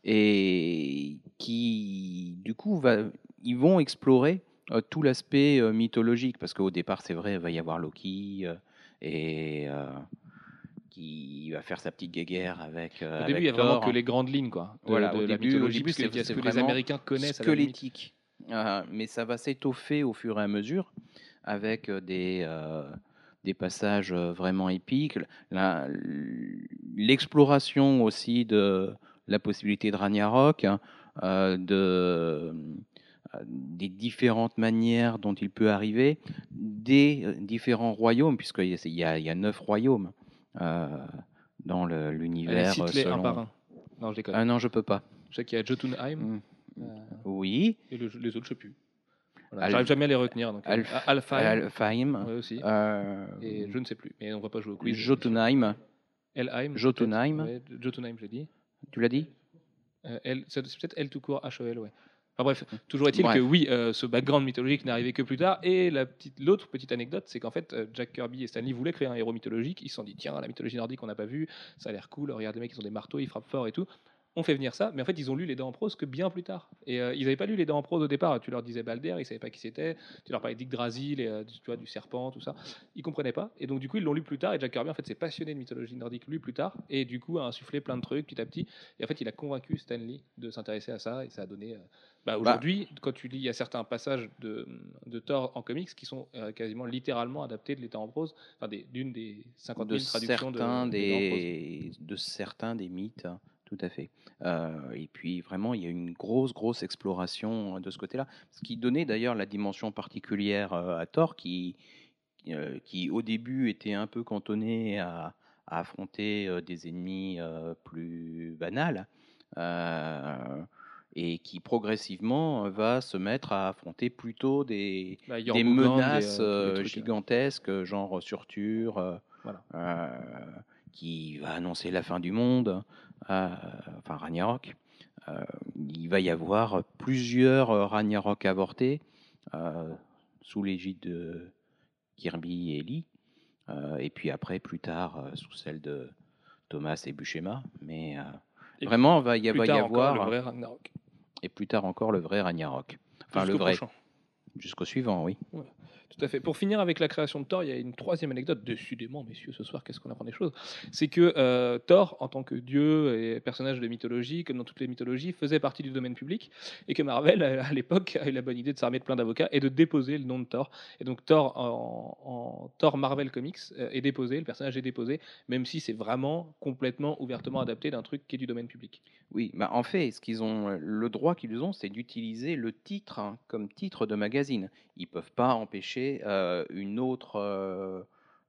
S3: et qui, du coup, va, ils vont explorer euh, tout l'aspect euh, mythologique, parce qu'au départ, c'est vrai, il va y avoir Loki euh, et qui va faire sa petite guéguerre avec.
S1: Au début, il
S3: avec
S1: y a vraiment que les grandes lignes, quoi. de-
S3: Voilà,
S1: de
S3: au
S1: la
S3: début- au
S1: mythologie,
S3: début,
S1: parce que
S3: c'est-
S1: ce que les Américains connaissent.
S3: squelettique. Euh, mais ça va s'étoffer au fur et à mesure avec des, des passages vraiment épiques. L'exploration aussi de la possibilité de Ragnarok, euh, de, euh, des différentes manières dont il peut arriver, des euh, différents royaumes, puisqu'il y, a- il y a, neuf royaumes euh, dans le-
S1: Allez,
S3: l'univers. euh,
S1: cite-les un
S3: selon-
S1: par un. Non, je déconne.
S3: Ah non, je peux pas.
S1: Je sais qu'il y a Jotunheim
S3: Mm. Oui.
S1: et le- les autres, je sais plus. Voilà,
S3: Al-
S1: J'arrive jamais à les retenir. Donc,
S3: Alf-
S1: Alpha,
S3: Alfheim.
S1: ouais, aussi.
S3: euh,
S1: Et je ne sais plus. Mais on va pas jouer au quiz.
S3: Jotunheim.
S1: Elheim.
S3: Jotunheim.
S1: Ouais, Jotunheim, j'ai dit.
S3: Tu l'as dit
S1: Euh, L- c'est peut-être L tout court, H-O-L, ouais. Enfin bref, toujours est-il que oui, euh, ce background mythologique n'est arrivé que plus tard. Et la petite, l'autre petite anecdote, c'est qu'en fait, euh, Jack Kirby et Stanley voulaient créer un héros mythologique. Ils se sont dit, tiens, la mythologie nordique, on n'a pas vu, ça a l'air cool. Regarde les mecs, ils ont des marteaux, ils frappent fort et tout. On fait venir ça, mais en fait, ils ont lu Les Dents en prose que bien plus tard. Et euh, ils n'avaient pas lu Les Dents en prose au départ. Tu leur disais Balder, ils savaient pas qui c'était. Tu leur parlais d'Yggdrasil, et, euh, du- tu vois, du serpent, tout ça. Ils comprenaient pas. Et donc, du coup, ils l'ont lu plus tard. Et Jack Kirby, en fait, s'est passionné de mythologie nordique, lu plus tard. Et du coup, a insufflé plein de trucs petit à petit. Et en fait, il a convaincu Stanley de s'intéresser à ça. Et ça a donné. euh, bah, Aujourd'hui, quand tu lis, il y a certains passages de, de Thor en comics qui sont quasiment littéralement adaptés de l'état en prose. Enfin, des- d'une des 50
S3: de
S1: 000 traductions de,
S3: certains
S1: de l'état en prose.
S3: des, de certains des mythes, hein, tout à fait. Euh, et puis vraiment, il y a une grosse, grosse exploration euh, de ce côté-là, ce qui donnait d'ailleurs la dimension particulière euh, à Thor, qui, euh, qui au début était un peu cantonné à, à affronter des ennemis plus banals. euh, et qui progressivement va se mettre à affronter plutôt des,
S1: Bah,
S3: des menaces
S1: des, euh,
S3: gigantesques, genre Surtur, euh,
S1: Voilà.
S3: euh, qui va annoncer la fin du monde, euh, enfin Ragnarok. Euh, il va y avoir plusieurs euh, Ragnarok avortés sous l'égide de Kirby et Lee, et puis après, plus tard, sous celle de Thomas et Buscema. Mais
S1: Et
S3: vraiment, va y,
S1: Plus
S3: va y avoir,
S1: le vrai Ragnarok.
S3: et plus tard encore, le vrai Ragnarok. Enfin, le vrai,
S1: prochain.
S3: jusqu'au suivant, oui.
S1: Tout à fait. Pour finir avec la création de Thor, il y a une troisième anecdote. Décidément, messieurs, ce soir, qu'est-ce qu'on apprend des choses? C'est que euh, Thor, en tant que dieu et personnage de mythologie, comme dans toutes les mythologies, faisait partie du domaine public et que Marvel, à l'époque, a eu la bonne idée de s'armer de plein d'avocats et de déposer le nom de Thor. Et donc Thor, Marvel Comics, euh, est déposé, le personnage est déposé, même si c'est vraiment complètement ouvertement adapté d'un truc qui est du domaine public.
S3: Oui, bah en fait, ce qu'ils ont, le droit qu'ils ont, c'est d'utiliser le titre hein, comme titre de magazine. Ils peuvent pas empêcher autre,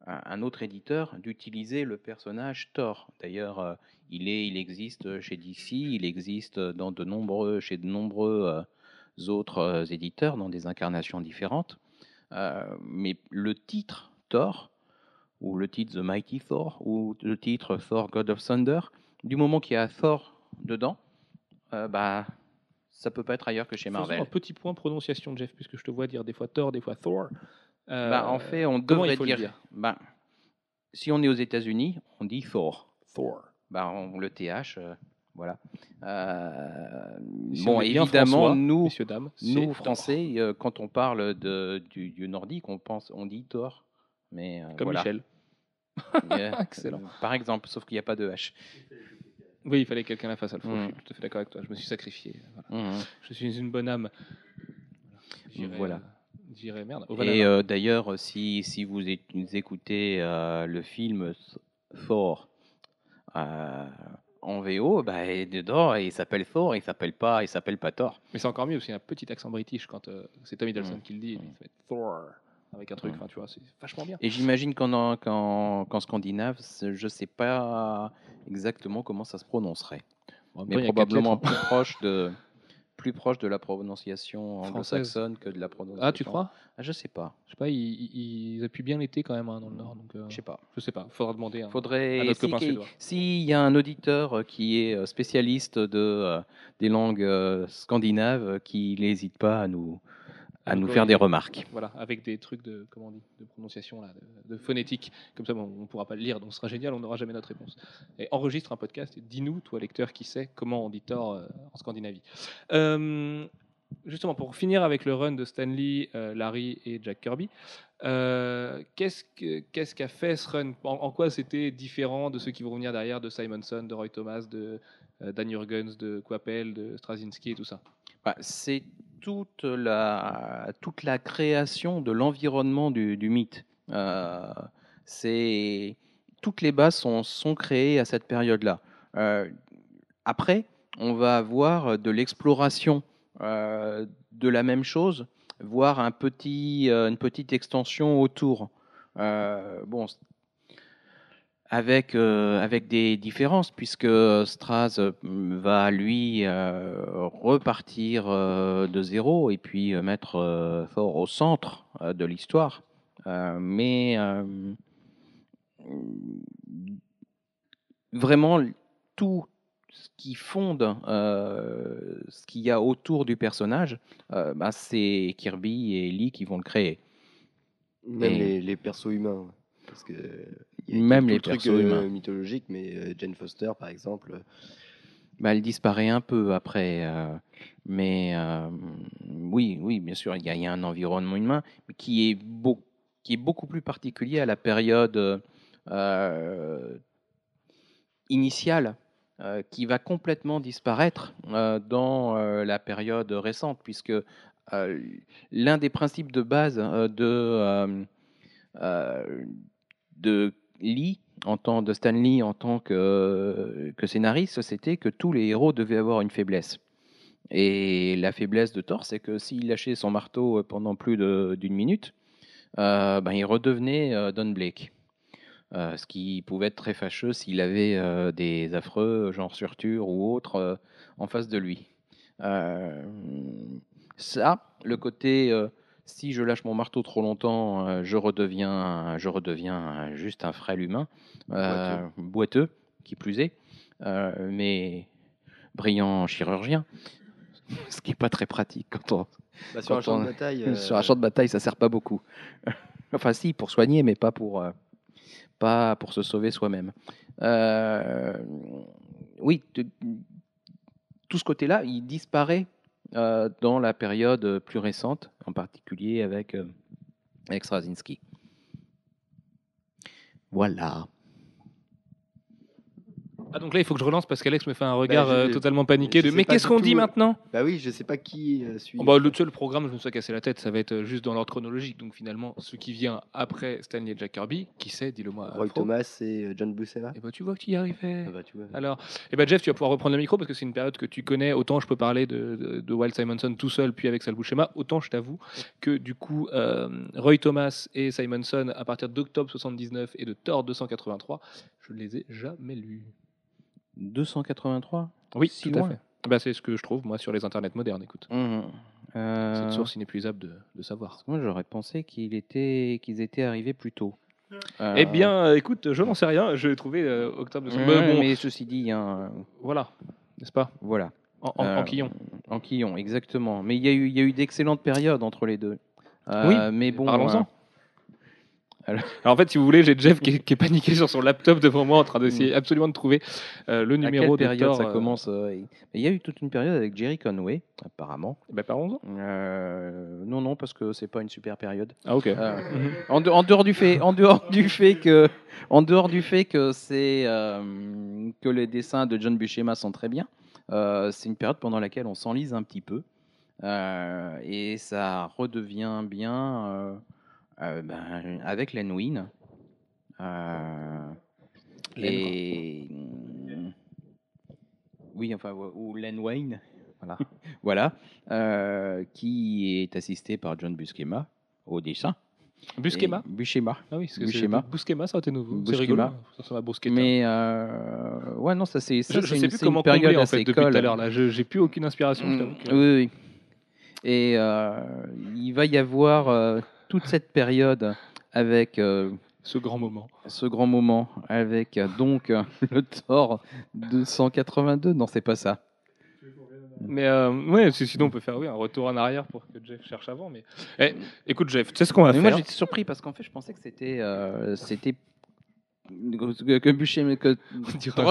S3: un autre éditeur d'utiliser le personnage Thor. D'ailleurs, il existe chez DC, il existe dans de nombreux, chez de nombreux autres éditeurs dans des incarnations différentes. Mais le titre Thor ou le titre The Mighty Thor ou le titre Thor God of Thunder, du moment qu'il y a Thor dedans, bah, ça peut pas être ailleurs que chez
S1: Faisons
S3: Marvel.
S1: un petit point prononciation, Jeff, puisque je te vois dire des fois Thor, des fois Thor. Euh,
S3: Bah, en fait, on devrait dire,
S1: dire?
S3: Bah, si on est aux États-Unis, on dit Thor.
S1: Thor.
S3: Bah, on, le TH, euh, voilà. Euh,
S1: Si
S3: bon, évidemment,
S1: François,
S3: nous,
S1: dames,
S3: nous. Français, quand on parle de, du, du nordique, on pense, on dit Thor. Mais
S1: Comme
S3: voilà.
S1: Michel. Excellent.
S3: Par exemple, sauf qu'il n'y a pas de H.
S1: Oui, il fallait que quelqu'un la fasse, Alpha.
S3: Mm.
S1: Je suis tout à fait d'accord avec toi. Je me suis sacrifié. Voilà.
S3: Mhm.
S1: Je suis une bonne âme. J'irai,
S3: Voilà.
S1: euh, J'irai, merde.
S3: Et euh, d'ailleurs, si, si vous écoutez euh, le film Thor euh, en VO, bah, et dedans, il s'appelle Thor, il s'appelle pas, il s'appelle pas Thor.
S1: Mais c'est encore mieux parce qu'il y a un petit accent british quand c'est Tom Hiddleston
S3: Mm.
S1: qui le dit.
S3: Mm.
S1: Thor. Avec un truc.
S3: Ouais.
S1: Enfin, tu vois, c'est vachement bien.
S3: Et j'imagine qu'en, en- qu'en, qu'en scandinave, je ne sais pas exactement comment ça se prononcerait. Mais probablement
S1: hein.
S3: plus proche de plus proche de la prononciation anglo-saxonne que de la prononciation.
S1: Ah, tu crois?
S3: Ah, Je sais pas.
S1: Je sais pas, ils, ils- appuient bien l'été quand même hein, dans le Nord. Donc, euh,
S3: Je sais pas.
S1: je sais pas, faudra demander. hein.
S3: Faudrait.
S1: à notre
S3: si-
S1: copain.
S3: S'il y a un auditeur euh, qui est euh, spécialiste de euh, des langues euh, scandinaves, qui n'hésite pas à nous à
S1: nous
S3: faire des
S1: corriger.
S3: remarques.
S1: Voilà, avec des trucs de, comment on dit, de prononciation, là, de, de phonétique. Comme ça, bon, on ne pourra pas le lire, donc ce sera génial, on n'aura jamais notre réponse. Et enregistre un podcast et dis-nous, toi, lecteur, qui sait comment on dit tort euh, en Scandinavie. Euh, justement, pour finir avec le run de Stanley, euh, Larry et Jack Kirby, euh, qu'est-ce que- qu'est-ce qu'a fait ce run? En, en quoi c'était différent de ceux qui vont venir derrière, de Simonson, de Roy Thomas, de euh, Dan Jurgens, de Quapel, de Straczynski et tout ça?
S3: Bah, c'est toute la, toute la création de l'environnement du, mythe. Euh, c'est, toutes les bases sont, sont créées à cette période-là. Euh, après, on va avoir de l'exploration euh, de la même chose, voire un petit, une petite extension autour. Bon, avec, euh, avec des différences, puisque Straz euh, va, lui, euh, repartir euh, de zéro et puis mettre Thor au centre de l'histoire. Mais vraiment, tout ce qui fonde ce qu'il y a autour du personnage, bah, c'est Kirby et Lee qui vont le créer.
S4: Même
S3: Et-
S4: les, les persos humains. Parce que y a
S3: Même les
S4: le truc,
S3: persos
S4: euh,
S3: humains.
S4: mythologique, mais euh, Jane Foster, par exemple,
S3: Bah, elle disparaît un peu après. euh, mais euh, oui, oui, bien sûr, il y, a- il y a un environnement humain qui est, beau- qui est beaucoup plus particulier à la période euh, initiale, euh, qui va complètement disparaître euh, dans euh, la période récente, puisque euh, l'un des principes de base euh, de, euh, euh, de Lee, en tant de Stan Lee en tant que, que scénariste, c'était que tous les héros devaient avoir une faiblesse. Et la faiblesse de Thor, c'est que s'il lâchait son marteau pendant plus d'une minute, euh, ben, il redevenait euh, Don Blake. Euh, ce qui pouvait être très fâcheux s'il avait euh, des affreux, genre Surtur ou autres, euh, en face de lui. Euh, ça, le côté euh, si je lâche mon marteau trop longtemps, euh, je redeviens, je redeviens juste un frêle humain, euh, boiteux. qui plus est, euh, mais brillant chirurgien, ce qui n'est pas très pratique quand on,
S4: bah, sur un champ
S3: on-
S4: de bataille. euh,
S3: sur un champ de bataille, ça sert pas beaucoup. enfin, si, pour soigner, mais pas pour, euh, pas pour se sauver soi-même. Euh, oui, tout ce côté-là, il disparaît euh, dans la période plus récente, en particulier avec, euh, avec Straczynski. Voilà.
S1: Ah, donc là, il faut que je relance parce qu'Alex me fait un regard
S4: Bah, je-
S1: euh, totalement paniqué de Mais qu'est-ce qu'on dit
S4: euh,
S1: maintenant?
S4: Bah oui, je sais pas qui euh, suit.
S1: Oh, bah, Le seul programme, je me suis cassé la tête, ça va être euh, juste dans l'ordre chronologique. Donc finalement, ce qui vient après Stanley et Jack Kirby, qui sait, dis-le moi.
S4: Roy
S1: Afro.
S4: Thomas et John Buscema.
S1: Et bah, tu vois que tu y arrivais.
S4: Ah bah, tu vois.
S1: Alors, eh ben Jeff, tu vas pouvoir reprendre le micro parce que c'est une période que tu connais. Autant je peux parler de, de, de Wild Simonson tout seul, puis avec Sal Buscema, autant je t'avoue que du coup, euh, Roy Thomas et Simonson, à partir d'octobre 79 et de Thor 283, je ne les ai jamais lus.
S3: 283
S1: Oui,
S3: Si
S1: tout à fait. Bah, c'est ce que je trouve, moi, sur les internets modernes, écoute. C'est
S3: Euh,
S1: une source inépuisable de, de savoir.
S3: Moi, j'aurais pensé était, qu'ils étaient arrivés plus tôt. Euh,
S1: Eh bien, euh, écoute, je n'en sais rien. Je l'ai trouvé euh, octobre 200.
S3: ouais,
S1: Mais bon,
S3: mais ceci dit, un-
S1: voilà, n'est-ce pas?
S3: voilà.
S1: En, en, en quillon.
S3: En quillon, exactement. Mais il y a eu, il y a eu d'excellentes périodes entre les deux.
S1: Oui,
S3: mais bon.
S1: Parlons-en. Alors, en fait, si vous voulez, j'ai Jeff qui est, qui est paniqué sur son laptop devant moi en train d'essayer absolument de trouver euh, le
S3: à quelle
S1: numéro de
S3: période ça
S1: euh,
S3: commence euh, Il y a eu toute une période avec Jerry Conway, apparemment.
S1: bah, parlons-en.
S3: Euh, non, non, parce que c'est pas une super période.
S1: Ah, ok. Mhm.
S3: en, de- en dehors du fait, en dehors du fait que, en dehors du fait que c'est que les dessins de John Buscema sont très bien, c'est une période pendant laquelle on s'enlise un petit peu et ça redevient bien ben, avec Len Wein. Euh, et oui, enfin ou Len Wayne, voilà, voilà, euh, qui est assisté par John Buscema au dessin.
S1: Busquema
S3: Et- Busquema.
S1: Ah oui, c'est Busquema, ça a été nouveau. C'est rigolo. Ça à Busqueta.
S3: Mais euh, ouais, non, ça c'est
S1: je, je sais plus comment
S3: période
S1: combler en fait depuis tout à l'heure. Là, Je- j'ai plus aucune inspiration.
S3: Mm,
S1: que-
S3: Oui, oui. Et euh, il va y avoir euh, toute cette période avec euh,
S1: Ce grand moment.
S3: ce grand moment, avec euh, donc euh, le Thor 282. Non, c'est pas ça.
S1: Mais euh, ouais, si- sinon on peut faire oui, un retour en arrière pour que Jeff cherche avant. Mais Eh, écoute Jeff, tu sais ce qu'on va
S3: Mais
S1: faire?
S3: moi j'étais surpris parce qu'en fait je pensais que c'était euh, c'était que, Buscema- que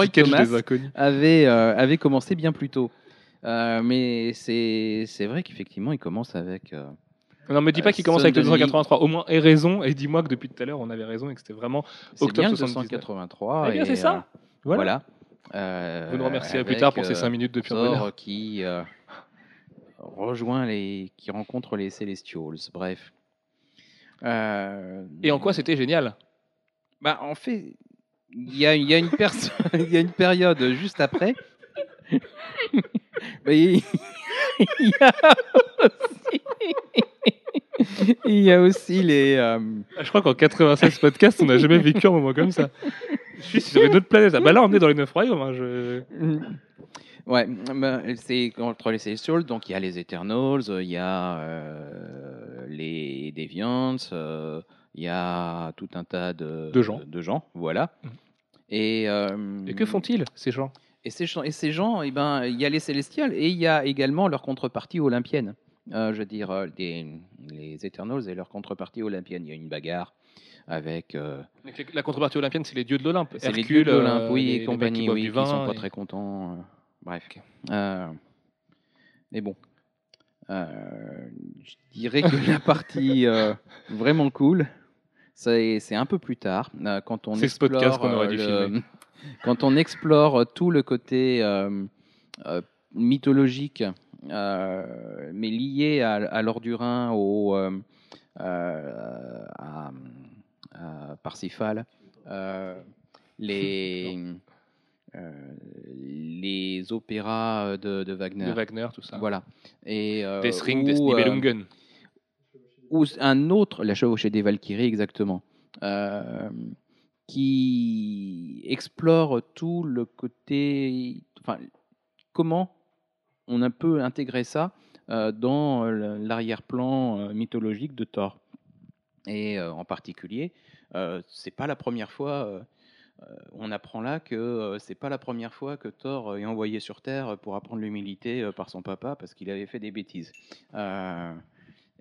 S3: Thomas avait euh, avait commencé bien plus tôt. Euh, mais c'est c'est vrai qu'effectivement il commence avec euh,
S1: Non, me dis pas
S3: Euh,
S1: qu'il commence avec le
S3: Son Denis.
S1: 283. Au moins, aie raison et dis-moi que depuis tout à l'heure on avait raison et que c'était vraiment. Octobre
S3: bien le
S1: 79.
S3: 283
S1: Eh bien, c'est ça.
S3: euh,
S1: Voilà.
S3: voilà. Euh,
S1: Vous nous remercierez plus tard pour ces
S3: euh,
S1: 5 minutes de pur
S3: Thor
S1: bonheur.
S3: qui euh, rejoint les qui rencontre les Celestials. Bref. Euh,
S1: Et en quoi c'était génial?
S3: Bah, en fait, il y a, il y a une personne, il y a une période juste après. Y aussi, il y a aussi les. euh,
S1: Je crois qu'en 96 podcasts, on n'a jamais vécu un moment comme ça. Je suis sur une autre planète. Ah bah là, on est dans les neuf royaumes. hein, je-
S3: Ouais, bah, c'est contre les Celestials, donc il y a les Eternals, il y a euh, les Deviants, euh, il y a tout un tas de,
S1: De gens.
S3: de gens, voilà.
S1: Mhm.
S3: Et, euh,
S1: Et que font-ils, ces gens?
S3: Et ces gens, et ces gens, eh ben, il y a les Célestials et il y a également leur contrepartie olympienne. Euh, je veux dire, euh, des- les Eternals et leur contrepartie olympienne. Il y a une bagarre avec euh,
S1: La contrepartie olympienne, c'est les dieux de l'Olympe.
S3: c'est les dieux de l'Olympe,
S1: euh,
S3: oui,
S1: les
S3: et compagnie,
S1: qui
S3: oui, qui sont pas
S1: et-
S3: très contents. euh, bref. Euh, mais bon. Euh, je dirais que la partie euh, vraiment cool, c'est un peu plus tard, euh, quand on
S1: C'est ce
S3: explore
S1: podcast qu'on aurait dû
S3: euh,
S1: filmer.
S3: quand on explore tout le côté euh, euh, mythologique, euh, mais lié à, à l'or du Rhin, au, euh, euh, à, à Parsifal, euh, les, euh, les opéras de, de Wagner.
S1: de Wagner, tout ça.
S3: Voilà. Et, euh,
S1: Des Ring,
S3: ou,
S1: des
S3: euh,
S1: Nibelungen.
S3: Ou un autre, la chevauchée des Valkyries exactement, euh, qui explore tout le côté, enfin, comment on peut intégrer ça euh, dans l'arrière-plan euh, mythologique de Thor. Et en particulier, c'est pas la première fois. on apprend là que c'est pas la première fois que Thor est envoyé sur Terre pour apprendre l'humilité par son papa parce qu'il avait fait des bêtises.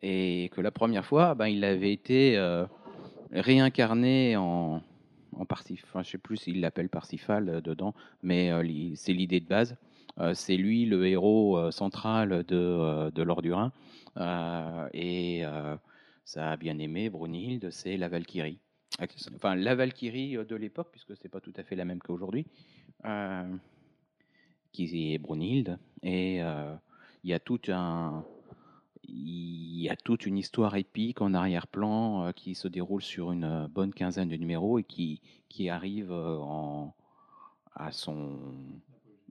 S3: Et que la première fois, ben, il avait été euh, réincarné en, en Parsif- enfin, je sais plus s'il l'appelle Parsifal euh, dedans, mais euh, c'est l'idée de base. Euh, c'est lui le héros central de, de l'Or du Rhin. Et ça a bien aimé, Brunhilde, c'est la Valkyrie. Enfin, la Valkyrie de l'époque, puisque c'est pas tout à fait la même qu'aujourd'hui, qui est Brunhilde. Et il y a tout un, il y a toute une histoire épique en arrière-plan euh, qui se déroule sur une euh, bonne quinzaine de numéros et qui, qui arrive euh, en, à, son,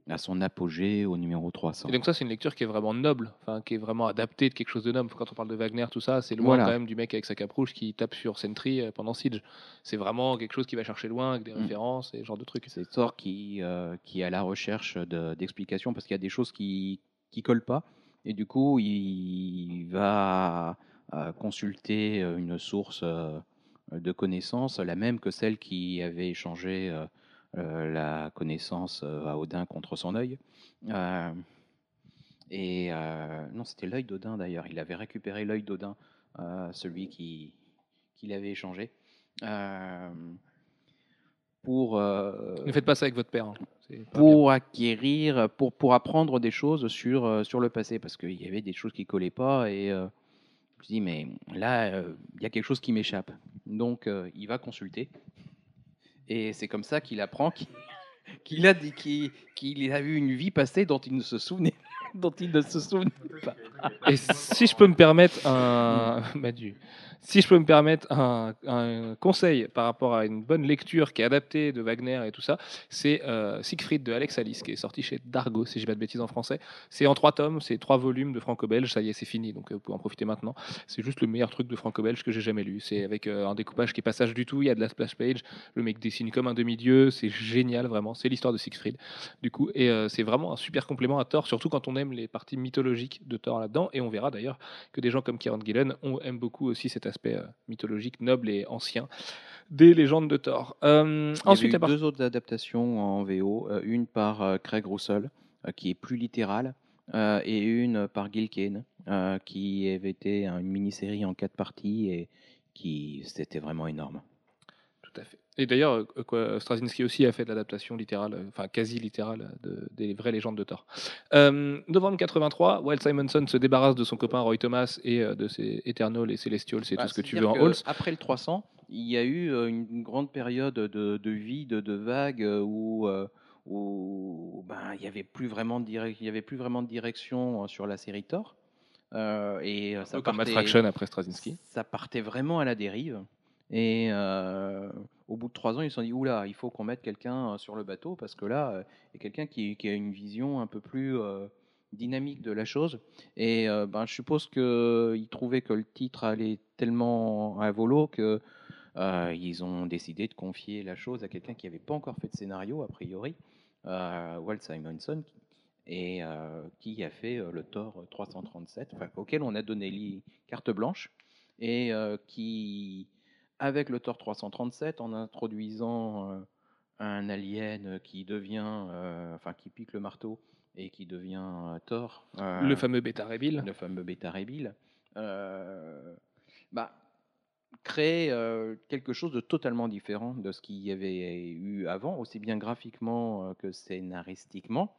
S3: à son apogée au numéro 300.
S1: Et donc ça, c'est une lecture qui est vraiment noble, enfin qui est vraiment adaptée de quelque chose de noble. Quand on parle de Wagner, tout ça, c'est loin
S3: Voilà.
S1: quand même du mec avec sa cape rouge qui tape sur Sentry pendant Siege. C'est vraiment quelque chose qui va chercher loin avec des
S3: Mm.
S1: références et ce genre de trucs.
S3: C'est Thor qui, euh, qui est à la recherche de- d'explications parce qu'il y a des choses qui qui collent pas et du coup il va euh, consulter euh, une source euh, de connaissances, la même que celle qui avait échangé la connaissance à Odin contre son œil. Et non, c'était l'œil d'Odin d'ailleurs. Il avait récupéré l'œil d'Odin, celui qui qu'il avait échangé. Pour
S1: Ne faites pas ça avec votre père. hein. Bien.
S3: pour acquérir, pour, pour apprendre des choses sur, euh, sur le passé, parce qu'il y avait des choses qui collaient pas, et euh, je me suis dit, mais là, euh, il y a quelque chose qui m'échappe. Donc, euh, il va consulter, et c'est comme ça qu'il apprend qu'il qu'il a, qu'il qu'il a eu une vie passée dont il ne se souvenait dont il ne se souvient pas.
S1: Et si je peux me permettre un, Madu, si je peux me permettre un, conseil par rapport à une bonne lecture qui est adaptée de Wagner et tout ça, c'est euh, Siegfried de Alex Alice qui est sorti chez Dargo, si je pas de bêtises en français. C'est en trois tomes, c'est trois volumes de franco-belge, ça y est, c'est fini, donc euh, vous pouvez en profiter maintenant. C'est juste le meilleur truc de franco-belge que j'ai jamais lu. C'est avec euh, un découpage qui est passage du tout, il y a de la splash page, le mec dessine comme un demi-dieu, c'est génial vraiment, c'est l'histoire de Siegfried. Du coup, et c'est vraiment un super complément à Thor, surtout quand on aime les parties mythologiques de Thor là-dedans, et on verra d'ailleurs que des gens comme Kieran Gillen on aime beaucoup aussi cet aspect euh, mythologique, noble et ancien des légendes de Thor. Euh,
S3: Il y
S1: ensuite,
S3: avait
S1: à
S3: eu
S1: part-
S3: deux autres adaptations en VO, euh, une par euh, Craig Russell, qui est plus littérale, et une par Gil Kane, qui avait été une mini-série en quatre parties et qui c'était vraiment énorme.
S1: Tout à fait. Et d'ailleurs, euh, Straczynski aussi a fait de l'adaptation littérale, euh, enfin quasi littérale, de- des vraies légendes de Thor. Euh, novembre 83, Walt Simonson se débarrasse de son copain Roy Thomas et euh, de ses Eternals et Celestials, c'est
S3: Bah,
S1: tout ce que tu veux en Halls.
S3: Après le 300, il y a eu euh, une grande période de, de vide, de vague, euh, où, euh, où ben, il n'y avait, plus vraiment de direc- il y avait plus vraiment de direction euh, sur la série Thor. Euh, et euh, ça
S1: peu comme Matt
S3: partait-
S1: Fraction après Straczynski.
S3: ça partait vraiment à la dérive. Et euh, au bout de trois ans, ils se sont dit oula, il faut qu'on mette quelqu'un euh, sur le bateau parce que là, il y a quelqu'un qui, a une vision un peu plus euh, dynamique de la chose. Et euh, ben, je suppose qu'ils trouvaient que le titre allait tellement à volo que ils ont décidé de confier la chose à quelqu'un qui n'avait pas encore fait de scénario, a priori, Walt Simonson, et qui a fait le Thor 337, enfin, auquel on a donné carte blanche, et qui, avec le Thor 337, en introduisant euh, un alien qui devient, euh, enfin, qui pique le marteau et qui devient euh, Thor, euh,
S1: Le fameux Beta Rebill.
S3: le fameux Beta Rebill, euh, bah, créer euh, quelque chose de totalement différent de ce qu'il y avait eu avant, aussi bien graphiquement euh, que scénaristiquement.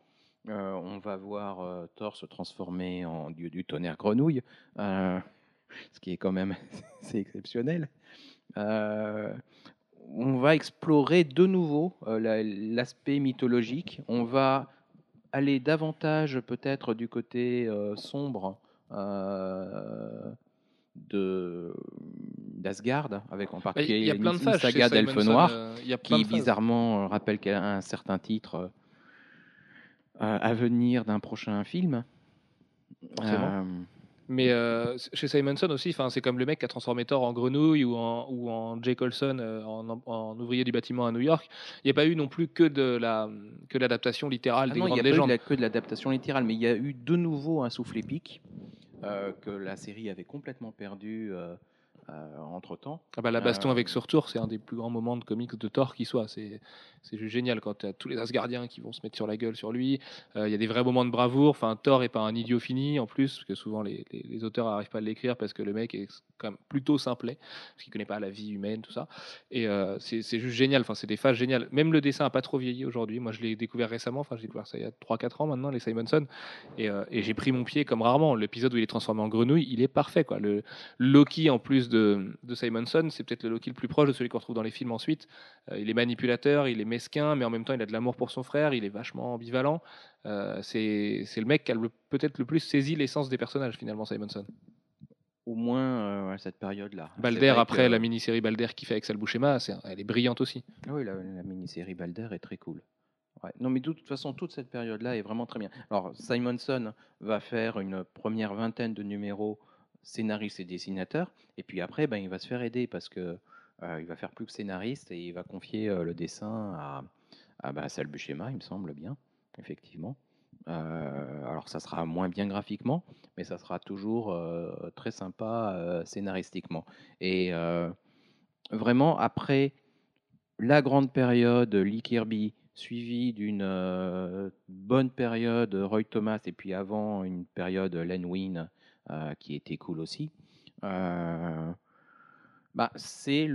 S3: Euh, on va voir euh, Thor se transformer en dieu du tonnerre grenouille, euh, ce qui est quand même c'est exceptionnel. Euh, on va explorer de nouveau euh, la- l'aspect mythologique. On va aller davantage peut-être du côté euh, sombre de d'Asgard, avec en particulier une saga d'Elfe
S1: Simonson,
S3: Noir
S1: euh, il y a plein
S3: qui bizarrement rappelle qu'elle a un certain titre euh, à venir d'un prochain film.
S1: Mais euh, chez Simonson aussi, c'est comme le mec qui a transformé Thor en grenouille ou en, ou en Jay Colson euh, en, en ouvrier du bâtiment à New York. Il n'y a pas eu non plus que de la que l'adaptation littérale
S3: ah
S1: des
S3: non, il n'y
S1: grandes
S3: a pas eu
S1: légendes.
S3: que de l'adaptation littérale, mais il y a eu de nouveau un souffle épique euh, que la série avait complètement perdu entre temps.
S1: Ah bah, la baston
S3: Euh,
S1: avec Surtur, c'est un des plus grands moments de comics de Thor qui soit. C'est juste génial quand tu as tous les Asgardiens qui vont se mettre sur la gueule sur lui. Euh, Il y a des vrais moments de bravoure. Enfin, Thor est pas un idiot fini en plus, parce que souvent les, les- les auteurs n'arrivent pas à l'écrire parce que le mec est plutôt simplet, parce qu'il connaît pas la vie humaine, tout ça. Et euh, c'est juste génial. Enfin, c'est des phases géniales. Même le dessin a pas trop vieilli aujourd'hui. Moi, je l'ai découvert récemment. Enfin, j'ai découvert ça il y a 3-4 ans maintenant, les Simonson. Et, euh, et j'ai pris mon pied comme rarement. L'épisode où il est transformé en grenouille, il est parfait. Quoi. Le Loki, en plus de, Simonson, c'est peut-être le Loki le plus proche de celui qu'on retrouve dans les films ensuite. Euh, il est manipulateur, il est mesquin, mais en même temps, il a de l'amour pour son frère, il est vachement ambivalent. C'est le mec qui a peut-être le plus saisi l'essence des personnages, finalement, Simonson.
S3: Au moins euh, à cette période-là.
S1: Balder, après la mini-série Balder qu'il fait avec Sal Buscema, elle est brillante aussi.
S3: Ah oui, la, la mini-série Balder est très cool. Ouais. Non, mais de toute façon, toute cette période-là est vraiment très bien. Alors, Simonson va faire une première vingtaine de numéros scénariste et dessinateur, et puis après, ben, il va se faire aider parce que euh, il va faire plus que scénariste et il va confier euh, le dessin à, à bah, Sal Buscema, il me semble bien, effectivement. Euh, alors, ça sera moins bien graphiquement, mais ça sera toujours euh, très sympa euh, scénaristiquement. Et vraiment, après la grande période Lee Kirby, suivie d'une bonne période Roy Thomas, et puis avant une période Len Wein qui était cool aussi. Bah, c'est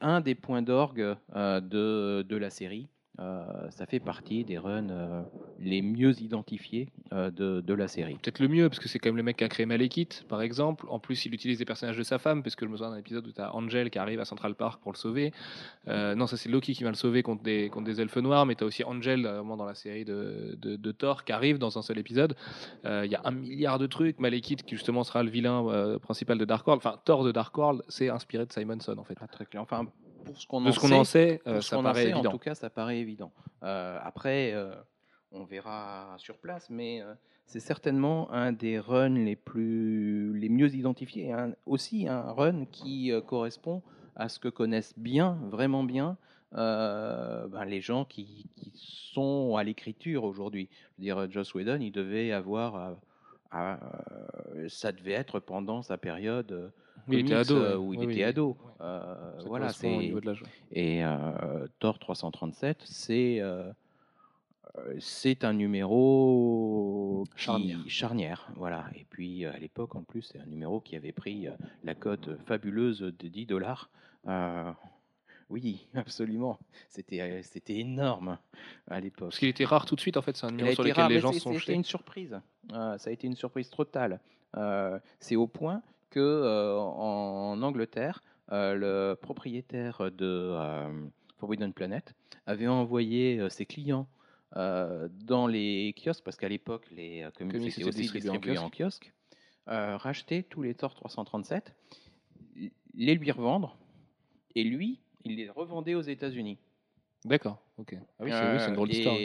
S3: un des points d'orgue de, de la série. Euh, ça fait partie des runs euh, les mieux identifiés euh, de, de la série.
S1: Peut-être le mieux, parce que c'est quand même le mec qui a créé Malekith, par exemple. En plus, il utilise les personnages de sa femme, parce que je me souviens d'un épisode où tu as Angel qui arrive à Central Park pour le sauver. Euh, non, ça c'est Loki qui va le sauver contre des, contre des elfes noirs, mais tu as aussi Angel, dans la série de, de, de Thor, qui arrive dans un seul épisode. Euh, Il y a un milliard de trucs. Malekith, qui justement sera le vilain euh, principal de Dark World. Enfin, Thor de Dark World, c'est inspiré de Simonson, en fait.
S3: Pas très clair. Enfin, pour ce qu'on en
S1: qu'on
S3: sait,
S1: en sait, euh, ça
S3: en
S1: paraît
S3: sait,
S1: évident.
S3: En tout cas, ça paraît évident. Euh, après, euh, on verra sur place, mais c'est certainement un des runs les plus les mieux identifiés. Un- aussi un run qui correspond à ce que connaissent bien, vraiment bien, euh, ben, les gens qui, qui sont à l'écriture aujourd'hui. Je veux dire, Joss Whedon, il devait avoir, à- ça devait être pendant sa période.
S1: Il était ado, ouais.
S3: où il
S1: Oui,
S3: était
S1: oui.
S3: ado. Euh, voilà, c'est et euh, Thor 337, c'est euh, c'est un numéro qui-
S1: Charnière.
S3: charnière, voilà. Et puis à l'époque, en plus, c'est un numéro qui avait pris la cote fabuleuse de 10 dollars. Oui, absolument. C'était c'était énorme à l'époque.
S1: Parce qu'il était rare tout de suite, en fait, c'est un numéro sur lequel
S3: rare,
S1: les gens sont
S3: C'était
S1: jetés.
S3: une surprise. Euh, ça a été une surprise totale. Euh, c'est au point que euh, en Angleterre, euh, le propriétaire de euh, Forbidden Planet avait envoyé ses clients dans les kiosques, parce qu'à l'époque, les comics
S1: Comics
S3: étaient aussi
S1: distribués en
S3: kiosque, racheter tous les Thor 337, les lui revendre, et lui, il les revendait aux États-Unis.
S1: D'accord, ok. Ah oui, c'est une drôle d'histoire.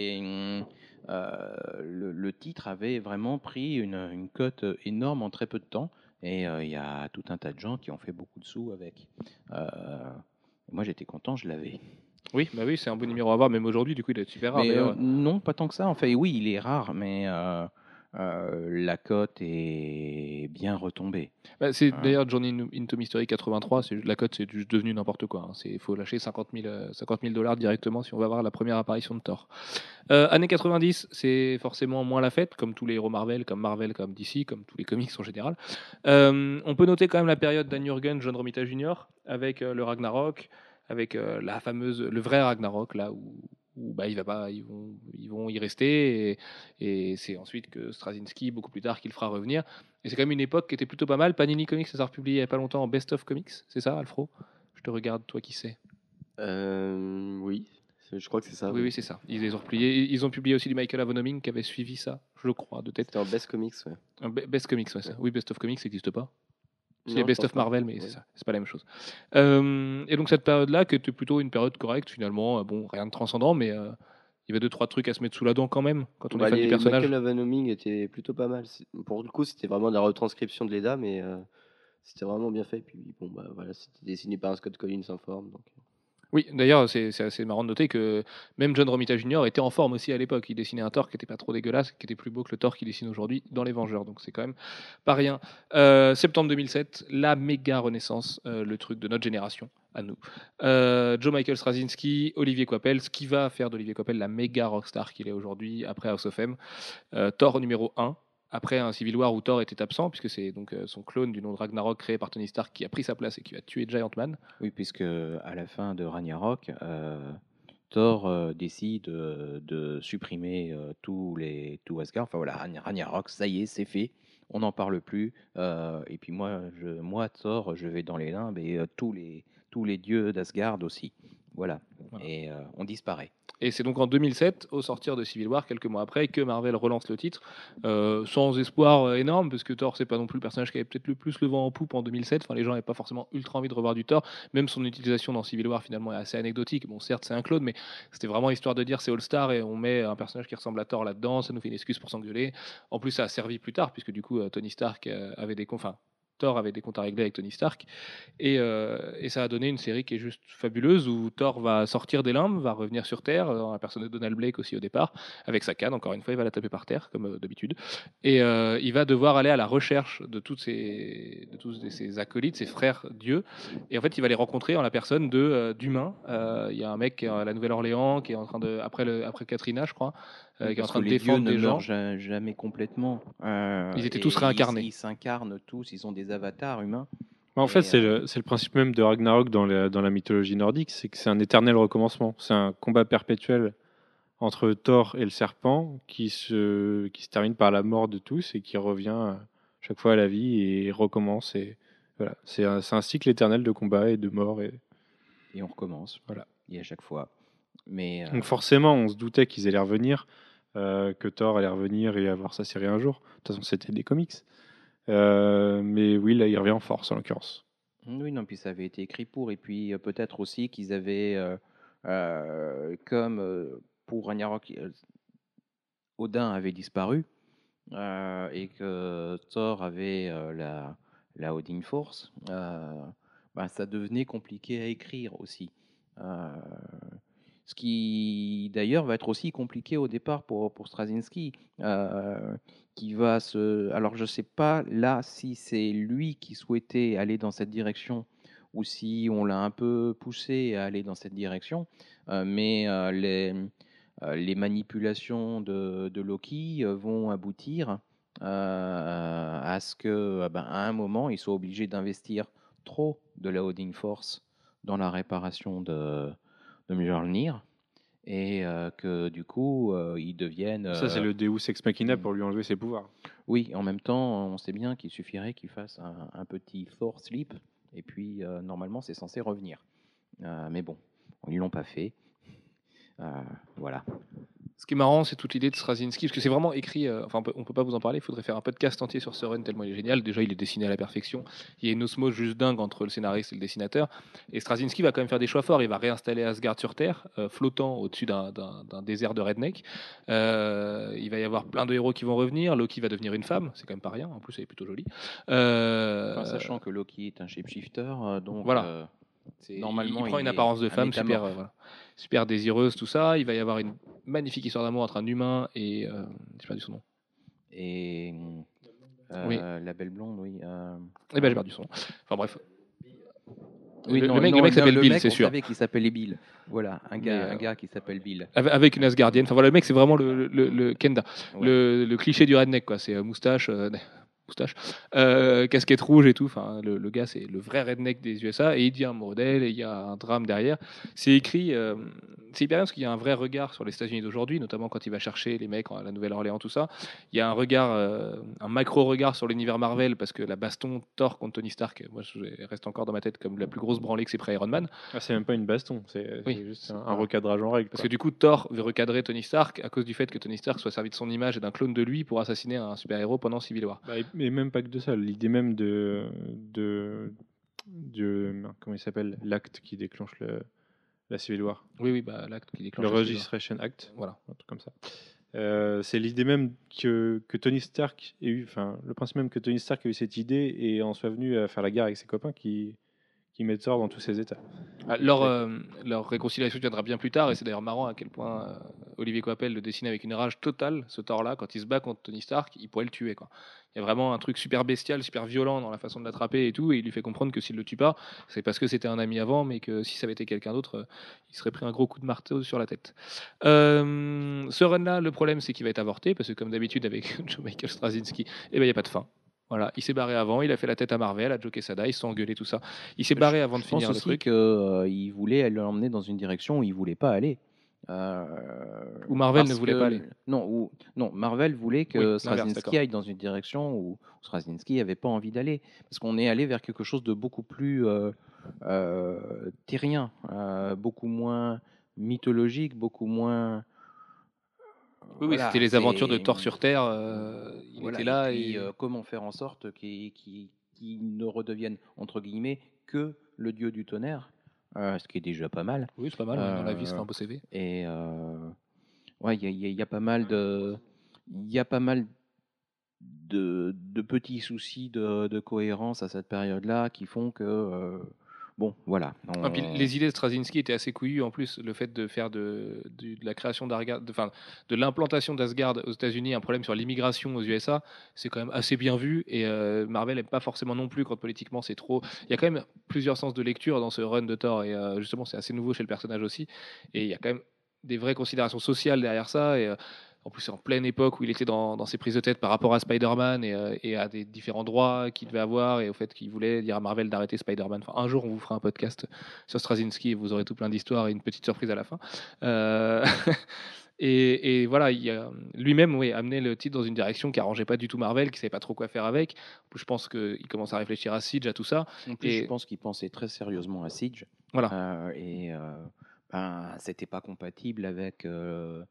S3: euh, le, le titre avait vraiment pris une, une cote énorme en très peu de temps. Et euh, il y a tout un tas de gens qui ont fait beaucoup de sous avec. Euh, moi, j'étais content, je l'avais.
S1: Oui, bah oui, c'est un bon numéro à avoir, même aujourd'hui, du coup, il est super rare.
S3: Mais euh, non, pas tant que ça. En fait, oui, il est rare, mais euh, la cote est bien retombée.
S1: Bah, c'est
S3: Ah.
S1: d'ailleurs Journey in- into Mystery 83, c'est la cote c'est juste devenu n'importe quoi. Il faut lâcher 50 000, euh, 50 000 dollars directement si on va voir la première apparition de Thor. Euh, années 90, c'est forcément moins la fête, comme tous les héros Marvel, comme Marvel, comme DC, comme tous les comics en général. Euh, on peut noter quand même la période d'Anne Jurgen, John Romita Jr., avec le Ragnarok, avec la fameuse, le vrai Ragnarok, là où, où, bah, il va pas, ils vont, ils vont y rester, et, et c'est ensuite que Straczynski, beaucoup plus tard, qu'il fera revenir. Et c'est quand même une époque qui était plutôt pas mal. Panini Comics, ça s'est republié il y a pas longtemps en Best of Comics, c'est ça, Alfro? Je te regarde, toi qui sais.
S4: Euh, oui, je crois que c'est ça.
S1: oui, oui, c'est ça. Ils les ont repliés. Ils ont publié aussi du Michael Avonoming qui avait suivi ça, je crois, de tête.
S4: C'était en Best Comics, ouais.
S1: Un Best Comics, ouais, ça. Oui, Best of Comics, n'existe pas. C'est
S4: je
S1: Best of
S4: pas.
S1: Marvel, mais
S4: Ouais.
S1: c'est ça, c'est pas la même chose. Euh, et donc cette période-là, qui était plutôt une période correcte finalement, euh, bon, rien de transcendant, mais euh, il y avait deux trois trucs à se mettre sous la dent quand même quand on
S4: Bah,
S1: est fan
S4: les-
S1: du personnage.
S4: Michael Avanoming était plutôt pas mal. Pour le coup, c'était vraiment de la retranscription de Leda, mais euh, c'était vraiment bien fait. Puis bon, bah voilà, c'était dessiné par un Scott Collins en forme. Donc.
S1: Oui, d'ailleurs, c'est assez marrant de noter que même John Romita Jr. était en forme aussi à l'époque. Il dessinait un Thor qui était pas trop dégueulasse, qui était plus beau que le Thor qu'il dessine aujourd'hui dans Les Vengeurs. Donc c'est quand même pas rien. Euh, septembre 2007, la méga renaissance, euh, le truc de notre génération, à nous. Euh, Joe Michael Straczynski, Olivier Coipel, ce qui va faire d'Olivier Coipel la méga rockstar qu'il est aujourd'hui après House of M. Thor numéro 1. Après un Civil War où Thor était absent, puisque c'est donc euh, son clone du nom de Ragnarok créé par Tony Stark qui a pris sa place et qui a tué Giant Man.
S3: Oui, puisque à la fin de Ragnarok, euh, Thor euh, décide euh, de supprimer euh, tous les tout Asgard. Enfin voilà, Ragn- Ragnarok, ça y est, c'est fait. On n'en parle plus. Euh, et puis moi, je, moi, Thor, je vais dans les limbes et euh, tous les tous les dieux d'Asgard aussi. Voilà.
S1: Voilà.
S3: Et euh, on disparaît.
S1: Et c'est donc en 2007, au sortir de Civil War, quelques mois après, que Marvel relance le titre, euh, sans espoir euh, énorme, parce que Thor, c'est pas non plus le personnage qui avait peut-être le plus le vent en poupe en 2007. Enfin, les gens n'avaient pas forcément ultra envie de revoir du Thor. Même son utilisation dans Civil War, finalement, est assez anecdotique. Bon, certes, c'est un clone, mais c'était vraiment histoire de dire c'est All-Star et on met un personnage qui ressemble à Thor là-dedans, ça nous fait une excuse pour s'engueuler. En plus, ça a servi plus tard, puisque du coup, Tony Stark avait des. con- Enfin, Thor avait des comptes à régler avec Tony Stark. Et, euh, et ça a donné une série qui est juste fabuleuse où Thor va sortir des limbes, va revenir sur Terre, dans la personne de Donald Blake aussi au départ, avec sa canne, encore une fois, il va la taper par terre, comme euh, d'habitude. Et euh, il va devoir aller à la recherche de, toutes ses, de tous ses acolytes, ses frères dieux. Et en fait, il va les rencontrer en la personne euh, d'humains. Euh, Il y a un mec à la Nouvelle-Orléans, qui est en train de, après, le, après Katrina, je crois, euh, qui est en
S3: Parce
S1: train
S3: que
S1: de défendre
S3: ne
S1: des gens.
S3: jamais complètement. Euh,
S1: Ils étaient tous réincarnés.
S3: Ils s'incarnent tous. Ils ont des avatars humains.
S2: En fait,
S3: Et,
S2: c'est le, principe même de Ragnarok dans la, dans la mythologie nordique, c'est que c'est un éternel recommencement, c'est un combat perpétuel entre Thor et le serpent qui se, qui se termine par la mort de tous et qui revient euh, chaque fois à la vie et recommence. Et voilà, c'est un, cycle éternel de combat et de mort. Et...
S3: Et on recommence.
S2: Voilà.
S3: Et à chaque fois. Mais euh,
S2: Donc forcément, on se doutait qu'ils allaient revenir, euh, que Thor allait revenir et avoir sa série un jour. De toute façon, c'était des comics. Euh, mais oui, là, il revient en force en l'occurrence.
S3: Oui, non, puis ça avait été écrit pour. Et puis euh, peut-être aussi qu'ils avaient, comme pour Ragnarok, Odin avait disparu et que Thor avait la, la Odin Force, ben, ça devenait compliqué à écrire aussi. Ce qui d'ailleurs va être aussi compliqué au départ pour, pour Straczynski, euh, qui va se... Alors je ne sais pas là si c'est lui qui souhaitait aller dans cette direction ou si on l'a un peu poussé à aller dans cette direction, euh, mais euh, les, manipulations de, Loki vont aboutir à ce que, euh, ben, à un moment, il soit obligé d'investir trop de la Holding Force dans la réparation de, de Mjolnir et euh, que du coup, euh, ils deviennent.
S2: Ça, c'est
S3: euh,
S2: le Deus Ex Machina
S3: mm.
S2: pour lui enlever ses pouvoirs.
S3: oui, en même temps, on sait bien qu'il suffirait qu'il fasse un, un petit Thor sleep, et puis euh, normalement c'est censé revenir. Mais bon, ils l'ont pas fait. Voilà.
S1: Ce qui est marrant, c'est toute l'idée de Straczynski, parce que c'est vraiment écrit. euh, enfin, on peut, on peut pas vous en parler. Il faudrait faire un podcast entier sur ce run tellement il est génial. Déjà, il est dessiné à la perfection. Il y a une osmose juste dingue entre le scénariste et le dessinateur. Et Straczynski va quand même faire des choix forts. Il va réinstaller Asgard sur Terre, euh, flottant au-dessus d'un- désert de redneck. Euh, il va y avoir plein de héros qui vont revenir. Loki va devenir une femme. C'est quand même pas rien. En plus, elle est plutôt jolie.
S3: Enfin, sachant que Loki est un shapeshifter, donc
S1: Voilà.
S3: Normalement,
S1: il prend une apparence de femme super, euh, voilà. super désireuse, tout ça. Il va y avoir une magnifique histoire d'amour entre un humain et. Euh, j'ai perdu son nom.
S3: et euh,
S1: Oui.
S3: la belle blonde, oui.
S1: Eh ben, j'ai perdu son nom. Enfin bref.
S3: Oui,
S1: le,
S3: non,
S1: le mec,
S3: non,
S1: le mec
S3: non,
S1: s'appelle
S3: le
S1: Bill, c'est sûr.
S3: qu'il s'appelait Bill. Voilà, un gars,
S1: euh,
S3: un gars qui s'appelle Bill.
S1: Avec- une Asgardienne. Enfin voilà, le mec, c'est vraiment le, Kenda.
S3: Ouais.
S1: Le, le cliché du redneck, quoi. C'est euh, moustache. euh, moustache, euh, casquette rouge et tout. Enfin, le, le gars, c'est le vrai redneck des USA et il devient amoureux d'elle et il y a un drame derrière. C'est écrit, euh, c'est hyper bien parce qu'il y a un vrai regard sur les États-Unis d'aujourd'hui, notamment quand il va chercher les mecs à la Nouvelle-Orléans, tout ça. Il y a un regard, euh, un macro regard sur l'univers Marvel parce que la baston Thor contre Tony Stark, moi, je reste encore dans ma tête comme la plus grosse branlée que c'est près Iron Man.
S2: Ah, c'est même pas une baston, c'est
S1: Oui.
S2: juste un, un recadrage en règle.
S1: Parce
S2: quoi.
S1: que du coup, Thor veut recadrer Tony Stark à cause du fait que Tony Stark soit servi de son image et d'un clone de lui pour assassiner un super-héros pendant Civil War.
S2: Bah, mais même pas que de ça, l'idée même de, de, de comment il s'appelle, l'acte qui déclenche le, la Civil War,
S1: Oui, oui, bah, l'acte qui déclenche
S2: le. Registration Act,
S1: Voilà.
S2: un truc comme ça. Euh, c'est l'idée même que, que Tony Stark ait eu, enfin, le principe même que Tony Stark ait eu cette idée et en soit venu à faire la guerre avec ses copains qui, qui mettent Thor dans tous ses états.
S1: Ah, Leur, euh, leur réconciliation viendra bien plus tard, et c'est d'ailleurs marrant à quel point euh, Olivier Coipel le dessine avec une rage totale, ce Thor-là, quand il se bat contre Tony Stark, il pourrait le tuer. Quoi. Il y a vraiment un truc super bestial, super violent dans la façon de l'attraper et tout, et il lui fait comprendre que s'il le tue pas, c'est parce que c'était un ami avant, mais que si ça avait été quelqu'un d'autre, euh, il serait pris un gros coup de marteau sur la tête. Ce run-là, le problème, c'est qu'il va être avorté, parce que comme d'habitude avec Joe Michael Straczynski, eh ben, il n'y a pas de fin. Voilà, il s'est barré avant, il a fait la tête à Marvel, à Joe Quesada, ils se sont engueulés, tout ça. Il s'est barré avant de
S3: Je pense
S1: finir le
S3: aussi
S1: truc.
S3: qu'il voulait l'emmener dans une direction où il voulait pas aller. Euh,
S1: Où Marvel
S3: parce
S1: ne voulait
S3: que-
S1: pas aller.
S3: Non, où- non, Marvel voulait
S1: Oui,
S3: que
S1: l'inverse,
S3: Straczynski aille dans une direction où Straczynski n'avait pas envie d'aller. Parce qu'on est allé vers quelque chose de beaucoup plus euh, euh, terrien, euh, beaucoup moins mythologique, beaucoup moins.
S1: Oui,
S3: Voilà,
S1: c'était les aventures de Thor sur Terre. euh, il
S3: Voilà,
S1: était là
S3: et, puis,
S1: et,
S3: euh, comment faire en sorte qu'il ne redevienne entre guillemets que le dieu du tonnerre, euh, ce qui est déjà pas mal.
S1: oui, c'est pas mal. Dans la vie, c'est
S3: euh,
S1: un beau CV.
S3: Et euh, ouais, il y a, y y pas mal de, il y a pas mal de, de petits soucis de, de cohérence à cette période-là qui font que euh, bon, voilà.
S1: Ah, puis les idées de Straczynski étaient assez couillues. En plus, le fait de faire de, la création d'Asgard, de, enfin, de l'implantation d'Asgard aux États-Unis, un problème sur l'immigration aux USA, c'est quand même assez bien vu. Et euh, Marvel n'aime pas forcément non plus quand politiquement c'est trop. Il y a quand même plusieurs sens de lecture dans ce run de Thor. Et euh, justement, c'est assez nouveau chez le personnage aussi. Et il y a quand même des vraies considérations sociales derrière ça. Et euh, en plus, c'est en pleine époque où il était dans, dans ses prises de tête par rapport à Spider-Man et, euh, et à des différents droits qu'il devait avoir et au fait qu'il voulait dire à Marvel d'arrêter Spider-Man. Enfin, un jour, on vous fera un podcast sur Straczynski et vous aurez tout plein d'histoires et une petite surprise à la fin. Euh, Et, et voilà, lui-même oui, amené le titre dans une direction qui arrangeait pas du tout Marvel, qui savait pas trop quoi faire avec. Je pense qu'il commence à réfléchir à Siege, à tout ça.
S3: En plus,
S1: Et-
S3: je pense qu'il pensait très sérieusement à Siege.
S1: Voilà.
S3: Euh, et euh, ben, c'était pas compatible avec, euh,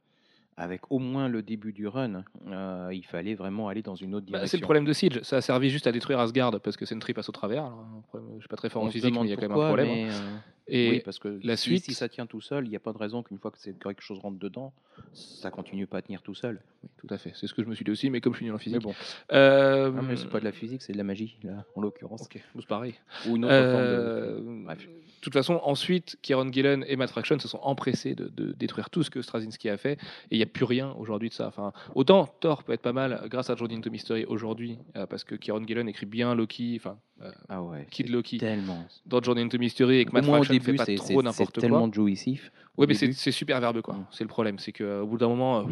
S3: avec au moins le début du run. Euh, il fallait vraiment aller dans une autre
S1: Bah,
S3: direction.
S1: c'est le problème de Siege, ça a servi juste à détruire Asgard parce que Sentry passe au travers. Alors, problème- je suis pas très fort
S3: On
S1: en physique, mais il y a quand même un problème.
S3: mais, euh,
S1: Et
S3: oui, parce que
S1: la
S3: si,
S1: suite-
S3: si ça tient tout seul, il n'y a pas de raison qu'une fois que quelque chose rentre dedans, ça continue pas à tenir tout seul.
S1: Oui, tout à fait, c'est ce que je me suis dit aussi, mais comme je suis nul en
S3: Mais
S1: physique.
S3: bon,
S1: Euh,
S3: Ah, mais c'est pas de la physique, c'est de la magie, là, en l'occurrence.
S1: Ok, c'est pareil.
S3: Ou une autre
S1: Euh,
S3: forme de. Bref.
S1: De toute façon, ensuite, Kieron Gillen et Matt Fraction se sont empressés de, de détruire tout ce que Straczynski a fait, et il n'y a plus rien aujourd'hui de ça. Enfin, autant Thor peut être pas mal grâce à Jordan to Mystery aujourd'hui, euh, parce que Kieron Gillen écrit bien Loki, enfin, euh,
S3: Ah ouais.
S1: Kid
S3: c'est
S1: Loki,
S3: Tellement.
S1: dans Jordan to Mystery, et que Matt
S3: moins au
S1: Fraction fait pas
S3: c'est
S1: trop
S3: c'est- c'est
S1: n'importe quoi.
S3: tellement jouissif.
S1: Oui, mais c'est super verbeux, quoi.
S3: Mm.
S1: C'est le problème, c'est qu'au bout d'un moment, euh,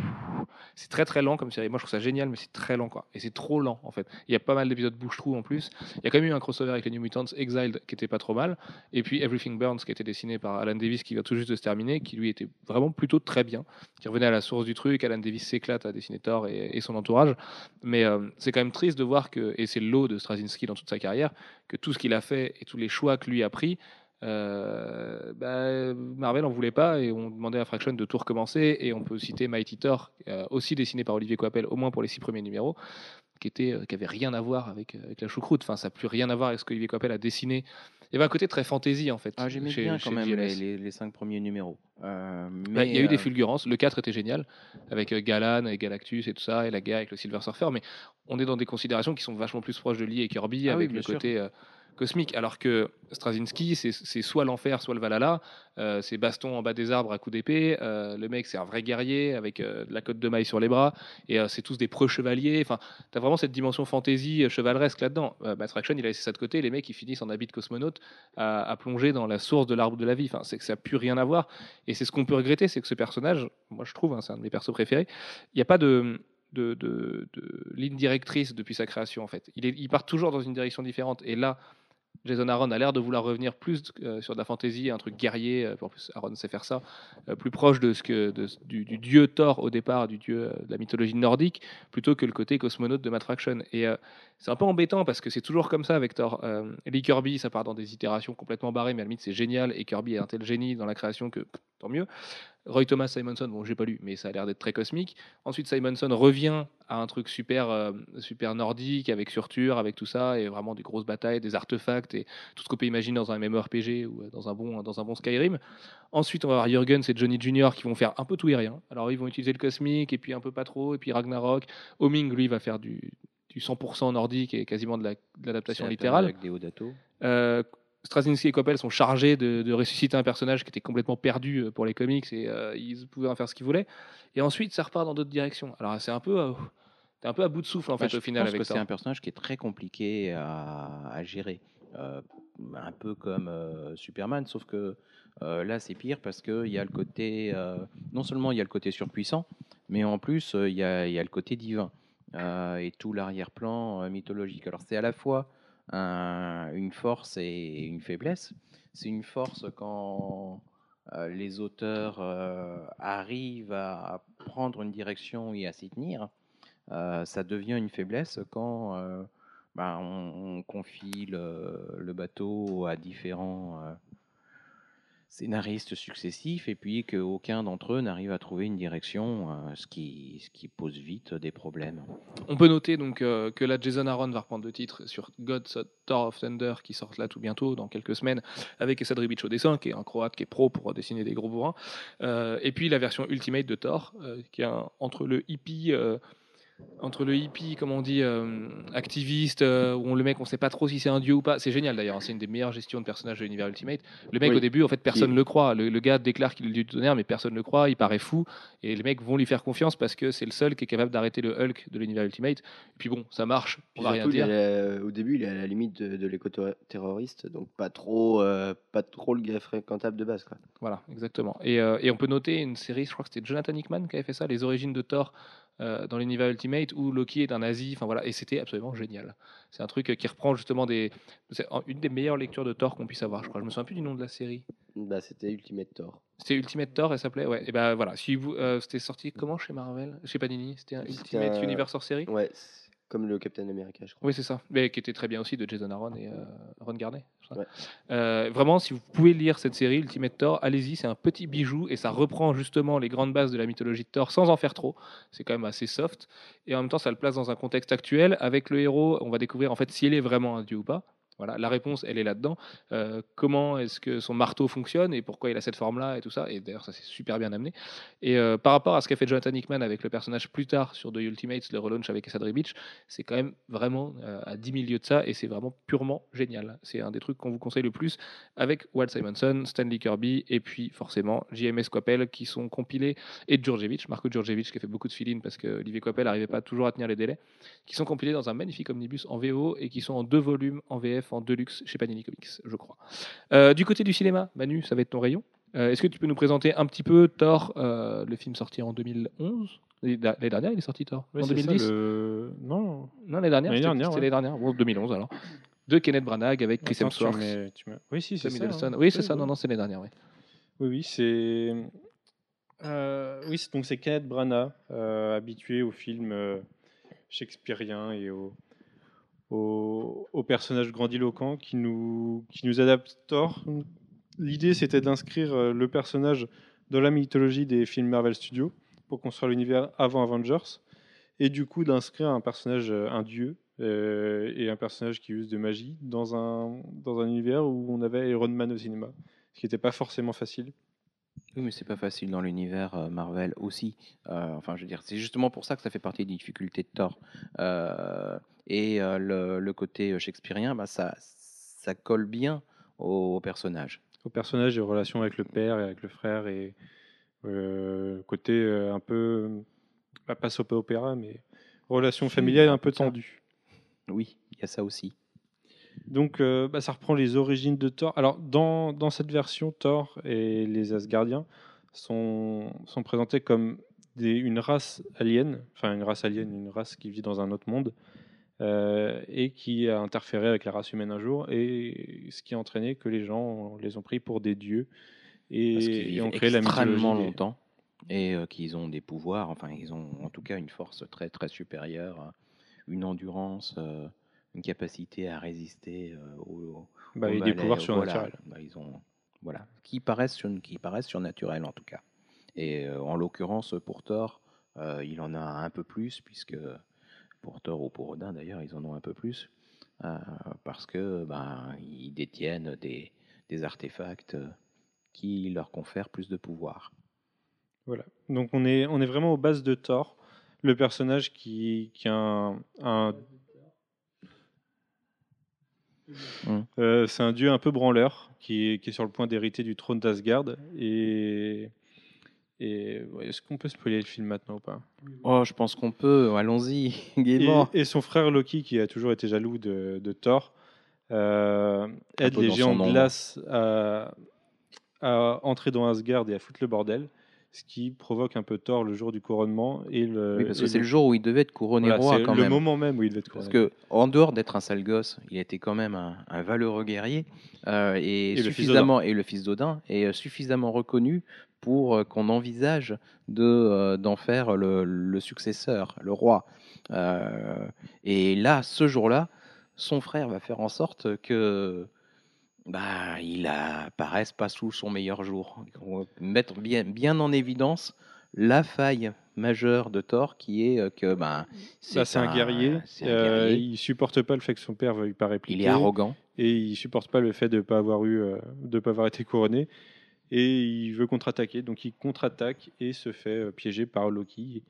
S1: c'est très très lent comme série. Moi, je trouve ça génial, mais c'est très lent, quoi. Et c'est trop lent, en fait. Il y a pas mal d'épisodes bouche-trou en plus. Il y a quand même eu un crossover avec les New Mutants, Exiled, qui était pas trop mal. Et puis Everything Burns, qui était dessiné par Alan Davis, qui vient tout juste de se terminer, qui lui était vraiment plutôt très bien, qui revenait à la source du truc. Alan Davis s'éclate à dessiner Thor et, et son entourage. Mais euh, c'est quand même triste de voir que, et c'est le lot de Straczynski dans toute sa carrière, que tout ce qu'il a fait et tous les choix que lui a pris, euh, bah, Marvel en voulait pas et on demandait à Fraction de tout recommencer. Et on peut citer Mighty Thor, euh, aussi dessiné par Olivier Coipel, au moins pour les six premiers numéros, qui était, euh, qui avait rien à voir avec, avec la choucroute. Enfin, ça n'a plus rien à voir avec ce qu'Olivier Coipel a dessiné. Il y avait un côté très fantasy en fait.
S3: Ah, j'aimais bien quand même les, les, les cinq premiers numéros.
S1: Bah, il y a eu des fulgurances. Le 4 était génial, avec Galan et Galactus et tout ça, et la guerre avec le Silver Surfer. Mais on est dans des considérations qui sont vachement plus proches de Lee et Kirby,
S3: Ah
S1: avec le
S3: sûr.
S1: côté cosmique. Alors que Straczynski, c'est soit l'enfer, soit le Valhalla. Euh, c'est baston en bas des arbres à coups d'épée. Euh, le mec, c'est un vrai guerrier avec euh, de la cotte de maille sur les bras. Et c'est tous des preux chevaliers. Enfin, tu as vraiment cette dimension fantasy euh, chevaleresque là-dedans. Matt Fraction, il a laissé ça de côté. Les mecs, ils finissent en habit de cosmonaute à, plonger dans la source de l'arbre de la vie. Enfin, c'est que ça n'a plus rien à voir. Et c'est ce qu'on peut regretter, c'est que ce personnage, moi je trouve, hein, c'est un de mes persos préférés, il n'y a pas de, ligne directrice depuis sa création en fait. Il part toujours dans une direction différente. Et là, Jason Aaron a l'air de vouloir revenir plus euh, sur de la fantasy, un truc guerrier. euh, Aaron sait faire ça, euh, plus proche de ce que du, du dieu Thor au départ, du dieu euh, de la mythologie nordique, plutôt que le côté cosmonaute de Matt Fraction. Et c'est un peu embêtant parce que c'est toujours comme ça avec Thor. Lee Kirby, ça part dans des itérations complètement barrées, mais à la limite c'est génial. Et Kirby est un tel génie dans la création que tant mieux. Roy Thomas Simonson, bon, j'ai pas lu, mais ça a l'air d'être très cosmique. Ensuite, Simonson revient à un truc super, euh, super nordique, avec surture, avec tout ça, et vraiment des grosses batailles, des artefacts, et tout ce qu'on peut imaginer dans un MMORPG ou euh, dans un bon, dans un bon Skyrim. Ensuite, on va avoir Jürgens et Johnny Junior qui vont faire un peu tout et rien. Alors, ils vont utiliser le cosmique, et puis un peu pas trop, et puis Ragnarok. Homing, lui, va faire du, du 100% nordique et quasiment de la- de l'adaptation littérale.
S3: Avec Deodato.
S1: Straczynski et Coppel sont chargés de, de ressusciter un personnage qui était complètement perdu euh, pour les comics et euh, ils pouvaient en faire ce qu'ils voulaient. Et ensuite, ça repart dans d'autres directions. Alors, c'est un peu, euh, t'es un peu à bout de souffle en
S3: Bah,
S1: fait
S3: je
S1: au final
S3: pense
S1: avec
S3: que c'est un personnage qui est très compliqué à, à gérer. Euh, un peu comme Superman, sauf que là c'est pire parce qu'il y a le côté, non seulement il y a le côté surpuissant, mais en plus il y, a, il y a le côté divin et tout l'arrière-plan mythologique. Alors c'est à la fois un- une force et une faiblesse. C'est une force quand euh, les auteurs euh, arrivent à prendre une direction et à s'y tenir. Euh, ça devient une faiblesse quand ben, on, on confie le, bateau à différents scénaristes successifs et puis qu'aucun d'entre eux n'arrive à trouver une direction, euh, ce, qui, pose vite des problèmes.
S1: On peut noter donc euh, que là, Jason Aaron va reprendre le titre sur Gods Thor of Thunder qui sort là tout bientôt, dans quelques semaines, avec Esad Ribic au dessin, qui est un croate qui est pro pour dessiner des gros bourrins. Euh, et puis la version Ultimate de Thor, qui est entre le hippie. Entre le hippie, comme on dit, euh, activiste, euh, où on, le mec, on sait pas trop si c'est un dieu ou pas. C'est génial d'ailleurs, hein, c'est une des meilleures gestions de personnages de l'univers Ultimate. Le mec,
S4: Oui.
S1: au début, en fait, personne ne le croit. Le, le gars déclare qu'il est le dieu du tonnerre, mais personne ne le croit, il paraît fou. Et les mecs vont lui faire confiance parce que c'est le seul qui est capable d'arrêter le Hulk de l'univers Ultimate. Et puis bon, ça marche, on
S4: Puis
S1: va rien
S4: surtout,
S1: dire.
S4: la- au début, il est à la limite de, de l'éco-terroriste, donc pas trop, euh, pas trop le gars fréquentable de base. Quoi.
S1: Voilà, exactement. Et, et on peut noter une série, je crois que c'était Jonathan Hickman qui avait fait ça, Les origines de Thor euh, dans l'univers Ultimate, où Loki est un nazi, enfin voilà, et c'était absolument génial. C'est un truc euh, qui reprend justement des. Une des meilleures lectures de Thor qu'on puisse avoir, je crois. Je me souviens plus du nom de la série.
S4: Bah, c'était Ultimate Thor.
S1: C'était Ultimate Thor, elle s'appelait Ouais, et ben voilà. Si vous, euh, c'était sorti comment chez Marvel? Chez Panini C'était un Ultimate
S4: un-
S1: Universe hors série?
S4: Ouais, comme le Captain America, je crois.
S1: Oui, c'est ça. Mais qui était très bien aussi de Jason Aaron et euh, Ron Garnet.
S4: Ouais.
S1: Euh, vraiment, si vous pouvez lire cette série Ultimate Thor, allez-y, c'est un petit bijou et ça reprend justement les grandes bases de la mythologie de Thor sans en faire trop. C'est quand même assez soft et en même temps, ça le place dans un contexte actuel avec le héros. On va découvrir en fait s'il est vraiment un dieu ou pas. Voilà, la réponse, elle est là-dedans. Euh, comment est-ce que son marteau fonctionne et pourquoi il a cette forme-là et tout ça. Et d'ailleurs, ça c'est super bien amené. Et euh, par rapport à ce qu'a fait Jonathan Hickman avec le personnage plus tard sur The Ultimates, le relaunch avec Sadri Beach, c'est quand même vraiment euh, à 10 000 lieues de ça et c'est vraiment purement génial. C'est un des trucs qu'on vous conseille le plus avec Walt Simonson, Stanley Kirby et puis forcément JMS Coppel qui sont compilés et Djurjevic, Marco Djurjevic qui a fait beaucoup de fill parce que Olivier Coppel n'arrivait pas toujours à tenir les délais, qui sont compilés dans un magnifique omnibus en VO et qui sont en deux volumes en VF en deluxe chez Panini Comics, je crois. Euh, du côté du cinéma, Manu, ça va être ton rayon. Euh, Est-ce que tu peux nous présenter un petit peu Thor, euh, le film sorti en 2011 L'année l'année dernière, il est sorti Thor
S2: Ouais,
S1: En
S2: c'est ça,
S1: 2010
S2: le- Non,
S1: Non, l'année dernière,
S2: L'année
S1: c'était
S2: dernière,
S1: c'était
S2: ouais.
S1: l'année dernière, bon, 2011 alors. De Kenneth Branagh avec Chris Hemsworth,
S2: mets- Oui, si, c'est ça. Hein.
S1: Oui, c'est ça,
S2: oui.
S1: non, non, c'est l'année dernière, oui.
S2: Oui, oui, c'est. Oui, donc c'est Kenneth Branagh, habitué aux films shakespeariens et aux, aux personnages grandiloquents qui nous, qui nous adaptent Thor. L'idée, c'était d'inscrire euh, le personnage dans la mythologie des films Marvel Studios pour construire l'univers avant Avengers, et du coup d'inscrire un personnage, euh, un dieu, euh, et un personnage qui use de magie dans un, dans un univers où on avait Iron Man au cinéma, ce qui n'était pas forcément facile.
S3: Oui, mais c'est pas facile dans l'univers Marvel aussi. Enfin, je veux dire, c'est justement pour ça que ça fait partie des difficultés de Thor. Et le, le côté shakespearien, bah, ça, ça colle bien au, au personnage.
S2: au personnage et aux relations avec le père et avec le frère et euh, côté euh, un peu bah, pas soap opéra mais relation familiale
S3: un
S2: peu tendue.
S3: Oui, il y a ça aussi.
S2: Donc euh, bah, ça reprend les origines de Thor. Alors dans, dans cette version, Thor et les Asgardiens sont, sont présentés comme des, une race alien, enfin une race alien, une race qui vit dans un autre monde euh, et qui a interféré avec la race humaine un jour et ce qui a entraîné que les gens les ont pris pour des dieux et, ont créé la mythologie.
S3: longtemps et euh, qu'ils ont des pouvoirs, enfin, ils ont en tout cas une force très très supérieure, une endurance, euh, une capacité à résister euh, aux,
S2: Bah, et des pouvoirs
S3: voilà,
S2: surnaturels.
S3: bah, ils ont, voilà, qui paraissent, sur- qui paraissent surnaturels en tout cas. Et euh, en l'occurrence, pour Thor, euh, il en a un peu plus, puisque pour Thor ou pour Odin d'ailleurs, ils en ont un peu plus, euh, parce que ben, ils détiennent des, des artefacts euh, qui leur confèrent plus de pouvoir.
S2: Voilà. Donc on est, on est vraiment aux bases de Thor, le personnage qui, qui a un, un-
S3: Mm.
S2: Euh, c'est un dieu un peu branleur qui est, qui est sur le point d'hériter du trône d'Asgard et, et est-ce qu'on peut spoiler le film maintenant ou pas?
S3: Oh, je pense qu'on peut, allons-y,
S2: et,
S3: gaiement.
S2: et son frère Loki qui a toujours été jaloux de, de Thor euh, aide les géants de glace à, à entrer dans Asgard et à foutre le bordel ce qui provoque un peu Thor le jour du couronnement et le,
S3: Oui, parce que c'est le
S2: le-
S3: jour où il devait être couronné
S2: voilà,
S3: roi
S2: c'est
S3: quand
S2: le
S3: même.
S2: moment même où il devait être
S3: Parce
S2: couronné.
S3: que, en dehors d'être un sale gosse, il était quand même un, un valeureux guerrier euh, et,
S2: Et le fils
S3: suffisamment et le fils d'Odin et euh, suffisamment reconnu pour euh, qu'on envisage de euh, d'en faire le, le successeur, le roi. Euh, et là, ce jour-là, son frère va faire en sorte que bah, il apparaisse pas sous son meilleur jour. Mettre bien, bien en évidence la faille majeure de Thor qui est que ben,
S2: Bah, c'est un, guerrier,
S3: c'est un
S2: euh,
S3: guerrier.
S2: il supporte pas le fait que son père veuille pas répliquer
S3: Il est arrogant.
S2: et il supporte pas le fait de pas avoir eu de pas avoir été couronné et il veut contre-attaquer. Donc il contre-attaque et se fait euh, piéger par Loki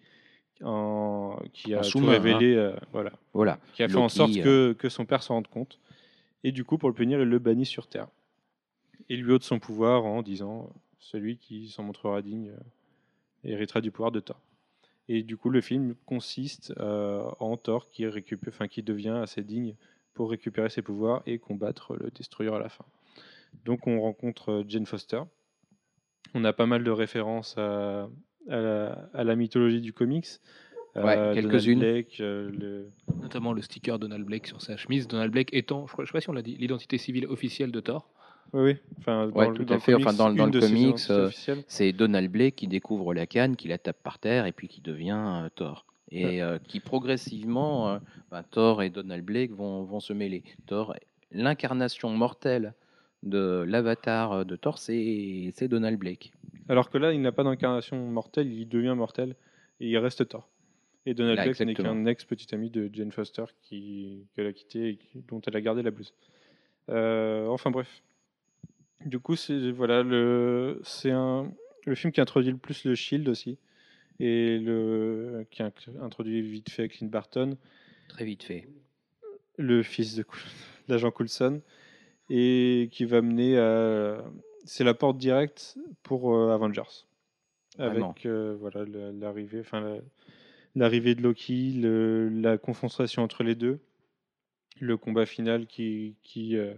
S2: en- qui a
S3: En
S2: tout révélé euh, voilà.
S3: Voilà.
S2: qui a fait en sorte
S3: euh,
S2: que, que son père s'en rende compte. Et du coup pour le punir il le bannit sur terre. Et lui ôte son pouvoir en disant celui qui s'en montrera digne héritera du pouvoir de Thor et du coup le film consiste euh, en Thor qui récupère enfin qui devient assez digne pour récupérer ses pouvoirs et combattre le destructeur à la fin. Donc on rencontre Jane Foster on a pas mal de références à, à la, à la mythologie du comics
S3: Ouais,
S2: Euh,
S3: quelques-unes.
S2: Donald Blake, euh, le,
S1: Notamment le sticker Donald Blake sur sa chemise. Donald Blake étant, je ne sais pas si on l'a dit, l'identité civile officielle de Thor.
S2: Oui, oui. Enfin, dans
S3: Ouais,
S2: le,
S3: tout
S2: dans
S3: à fait. Enfin,
S2: comics,
S3: dans- le comics, euh. C'est Donald Blake qui découvre la canne, qui la tape par terre et puis qui devient euh, Thor. Et euh, qui progressivement, euh, ben, Thor et Donald Blake vont, vont se mêler. Thor, l'incarnation mortelle de l'avatar euh, de Thor, c'est Donald Blake.
S2: Alors que là, il n'a pas d'incarnation mortelle, il devient mortel et il reste Thor. Et Donald
S3: Là,
S2: Blake n'est qu'un ex-petit ami de Jane Foster qui, qu'elle a quitté et qui- dont elle a gardé la blouse. Euh, enfin bref. Du coup, c'est voilà, le, c'est un, le film qui introduit le plus le Shield aussi. Et le, qui a introduit vite fait Clint Barton,
S3: Très vite fait.
S2: le fils de l'agent Coulson, et qui va mener à. C'est la porte directe pour euh, Avengers.
S3: Vraiment.
S2: Avec euh, voilà, l'arrivée, enfin, l'arrivée de Loki, le- la confrontation entre les deux, le combat final qui, qui, euh,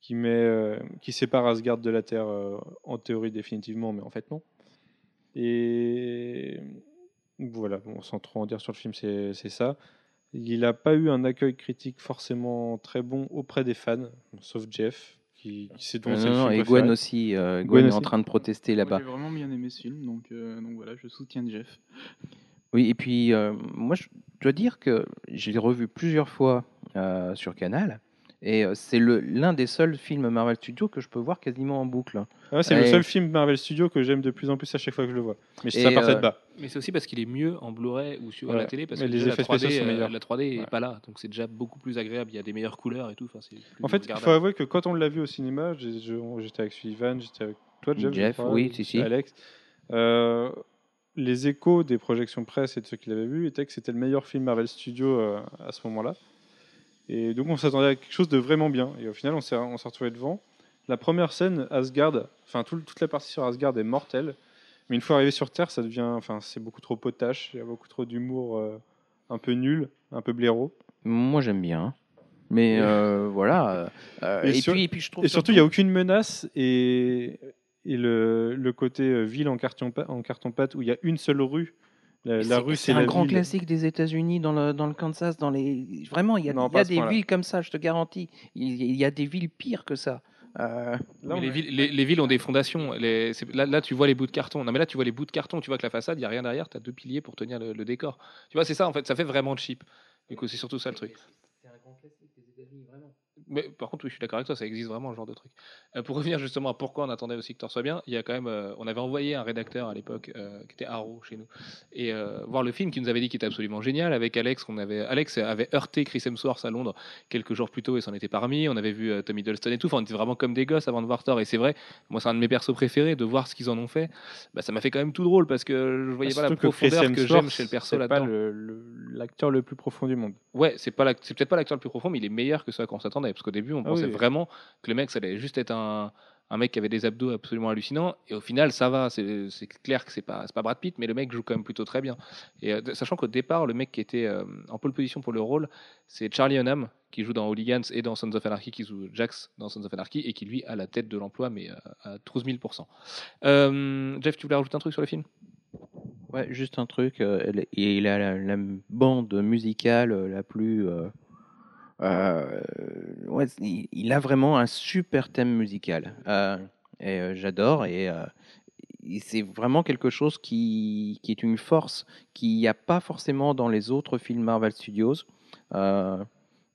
S2: qui, met, euh, qui sépare Asgard de la Terre, euh, en théorie définitivement, mais en fait non. Et voilà, bon, sans trop en dire sur le film, c'est c'est ça. Il n'a pas eu un accueil critique forcément très bon auprès des fans, sauf Jeff, qui, qui sait dont
S3: Euh, non, non,
S2: film
S3: et
S2: préféré.
S3: Gwen aussi. euh, Gwen,
S2: Gwen
S3: est
S2: aussi.
S3: en train de protester là-bas.
S5: J'ai vraiment bien aimé ce film, donc, euh, donc voilà, je soutiens Jeff.
S3: Oui, et puis euh, moi, je dois dire que je l'ai revu plusieurs fois euh, sur Canal. Et euh, c'est le- l'un des seuls films Marvel Studios que je peux voir quasiment en boucle.
S2: Ah ouais, c'est le seul film Marvel Studios que j'aime de plus en plus à chaque fois que je le vois. Mais ça partait
S3: euh,
S2: de bas.
S1: Mais c'est aussi parce qu'il est mieux en Blu-ray ou sur
S2: Ouais,
S1: la télé parce
S2: mais
S1: que
S2: les
S1: déjà,
S2: effets
S1: la 3D,
S2: spéciaux sont
S1: euh,
S2: meilleurs.
S1: la 3D est
S2: Ouais.
S1: pas là, donc c'est déjà beaucoup plus agréable. Il y a des meilleures couleurs et tout. Enfin, c'est plus
S2: En fait, il faut avouer que quand on l'a vu au cinéma, j'étais avec Sullivan, j'étais avec toi, Jeff, je
S3: Jeff,
S2: crois,
S3: oui,
S2: ou
S3: si, si.
S2: Alex. Euh, les échos des projections presse et de ceux qui l'avaient vu étaient que c'était le meilleur film Marvel Studios euh, à ce moment-là. Et donc on s'attendait à quelque chose de vraiment bien. Et au final, on s'est on s'est retrouvé devant. La première scène, Asgard, enfin tout- toute la partie sur Asgard est mortelle. Mais une fois arrivé sur Terre, ça devient, enfin c'est beaucoup trop potache. Il y a beaucoup trop d'humour euh, un peu nul, un peu blaireau.
S3: Moi, j'aime bien. Mais euh, voilà. euh,
S2: Et
S3: et,
S2: sur-
S3: puis, et puis, je trouve
S2: Et surtout, il n'y a aucune menace et, et le, le côté ville en carton, en carton pâte où il y a une seule rue. La,
S3: Mais
S2: la
S3: c'est-
S2: rue,
S3: c'est
S2: c'est
S3: un
S2: la
S3: grand
S2: ville.
S3: classique des États-Unis dans le, dans le Kansas, dans les vraiment il y a,
S2: Non,
S3: il y
S2: pas
S3: a
S2: à ce
S3: des villes comme ça, je te garantis. Il, il y a des villes pires que ça. Euh,
S1: Mais les, villes, les, les villes ont des fondations. Les- c'est- là, là, tu vois les bouts de carton. Non, mais là, tu vois les bouts de carton. Tu vois que la façade, il n'y a rien derrière. Tu as deux piliers pour tenir le, le décor. Tu vois, c'est ça, en fait. Ça fait vraiment cheap. Du coup, c'est surtout ça le truc. Mais par contre, oui, je suis d'accord avec toi, ça existe vraiment ce genre de truc. Euh, pour revenir justement à pourquoi on attendait aussi que Thor soit bien, il y a quand même, euh, on avait envoyé un rédacteur à l'époque euh, qui était Arrow chez nous et voir le film qui nous avait dit qu'il était absolument génial avec Alex. qu'on avait, Alex avait heurté Chris Hemsworth à Londres quelques jours plus tôt et s'en était parmi. On avait vu Tommy Hiddleston et tout. Enfin, on était vraiment comme des gosses avant de voir Thor et c'est vrai. Moi, c'est un de mes persos préférés de voir ce qu'ils en ont fait. Bah, ça m'a fait quand même tout drôle parce que je voyais pas la
S2: que
S1: profondeur que,
S2: Hemsworth,
S1: j'aime chez le perso
S2: c'est pas
S1: là-dedans.
S2: le- le- l'acteur le, plus profond du monde.
S1: Ouais, c'est pas c'est peut-être pas l'acteur le plus profond, mais il est meilleur que ce à quoi on s'attendait. Parce qu'au début, on
S2: Ah
S1: pensait
S2: oui.
S1: vraiment que le mec, ça allait juste être un, un mec qui avait des abdos absolument hallucinants. Et au final, ça va. C'est clair que c'est pas, c'est pas Brad Pitt, mais le mec joue quand même plutôt très bien. Et euh, sachant qu'au départ, le mec qui était euh, en pole position pour le rôle, c'est Charlie Hunnam, qui joue dans Hooligans et dans Sons of Anarchy, qui joue Jax dans Sons of Anarchy, et qui lui a la tête de l'emploi, mais euh, à 12 000 Euh, Jeff, tu voulais rajouter un truc sur le film?
S3: Ouais, juste un truc. euh, il a la, la bande musicale la plus. Euh, il, a vraiment un super thème musical. Euh, et euh, j'adore. Et, c'est vraiment quelque chose qui, est une force qu'il n'y a pas forcément dans les autres films Marvel Studios.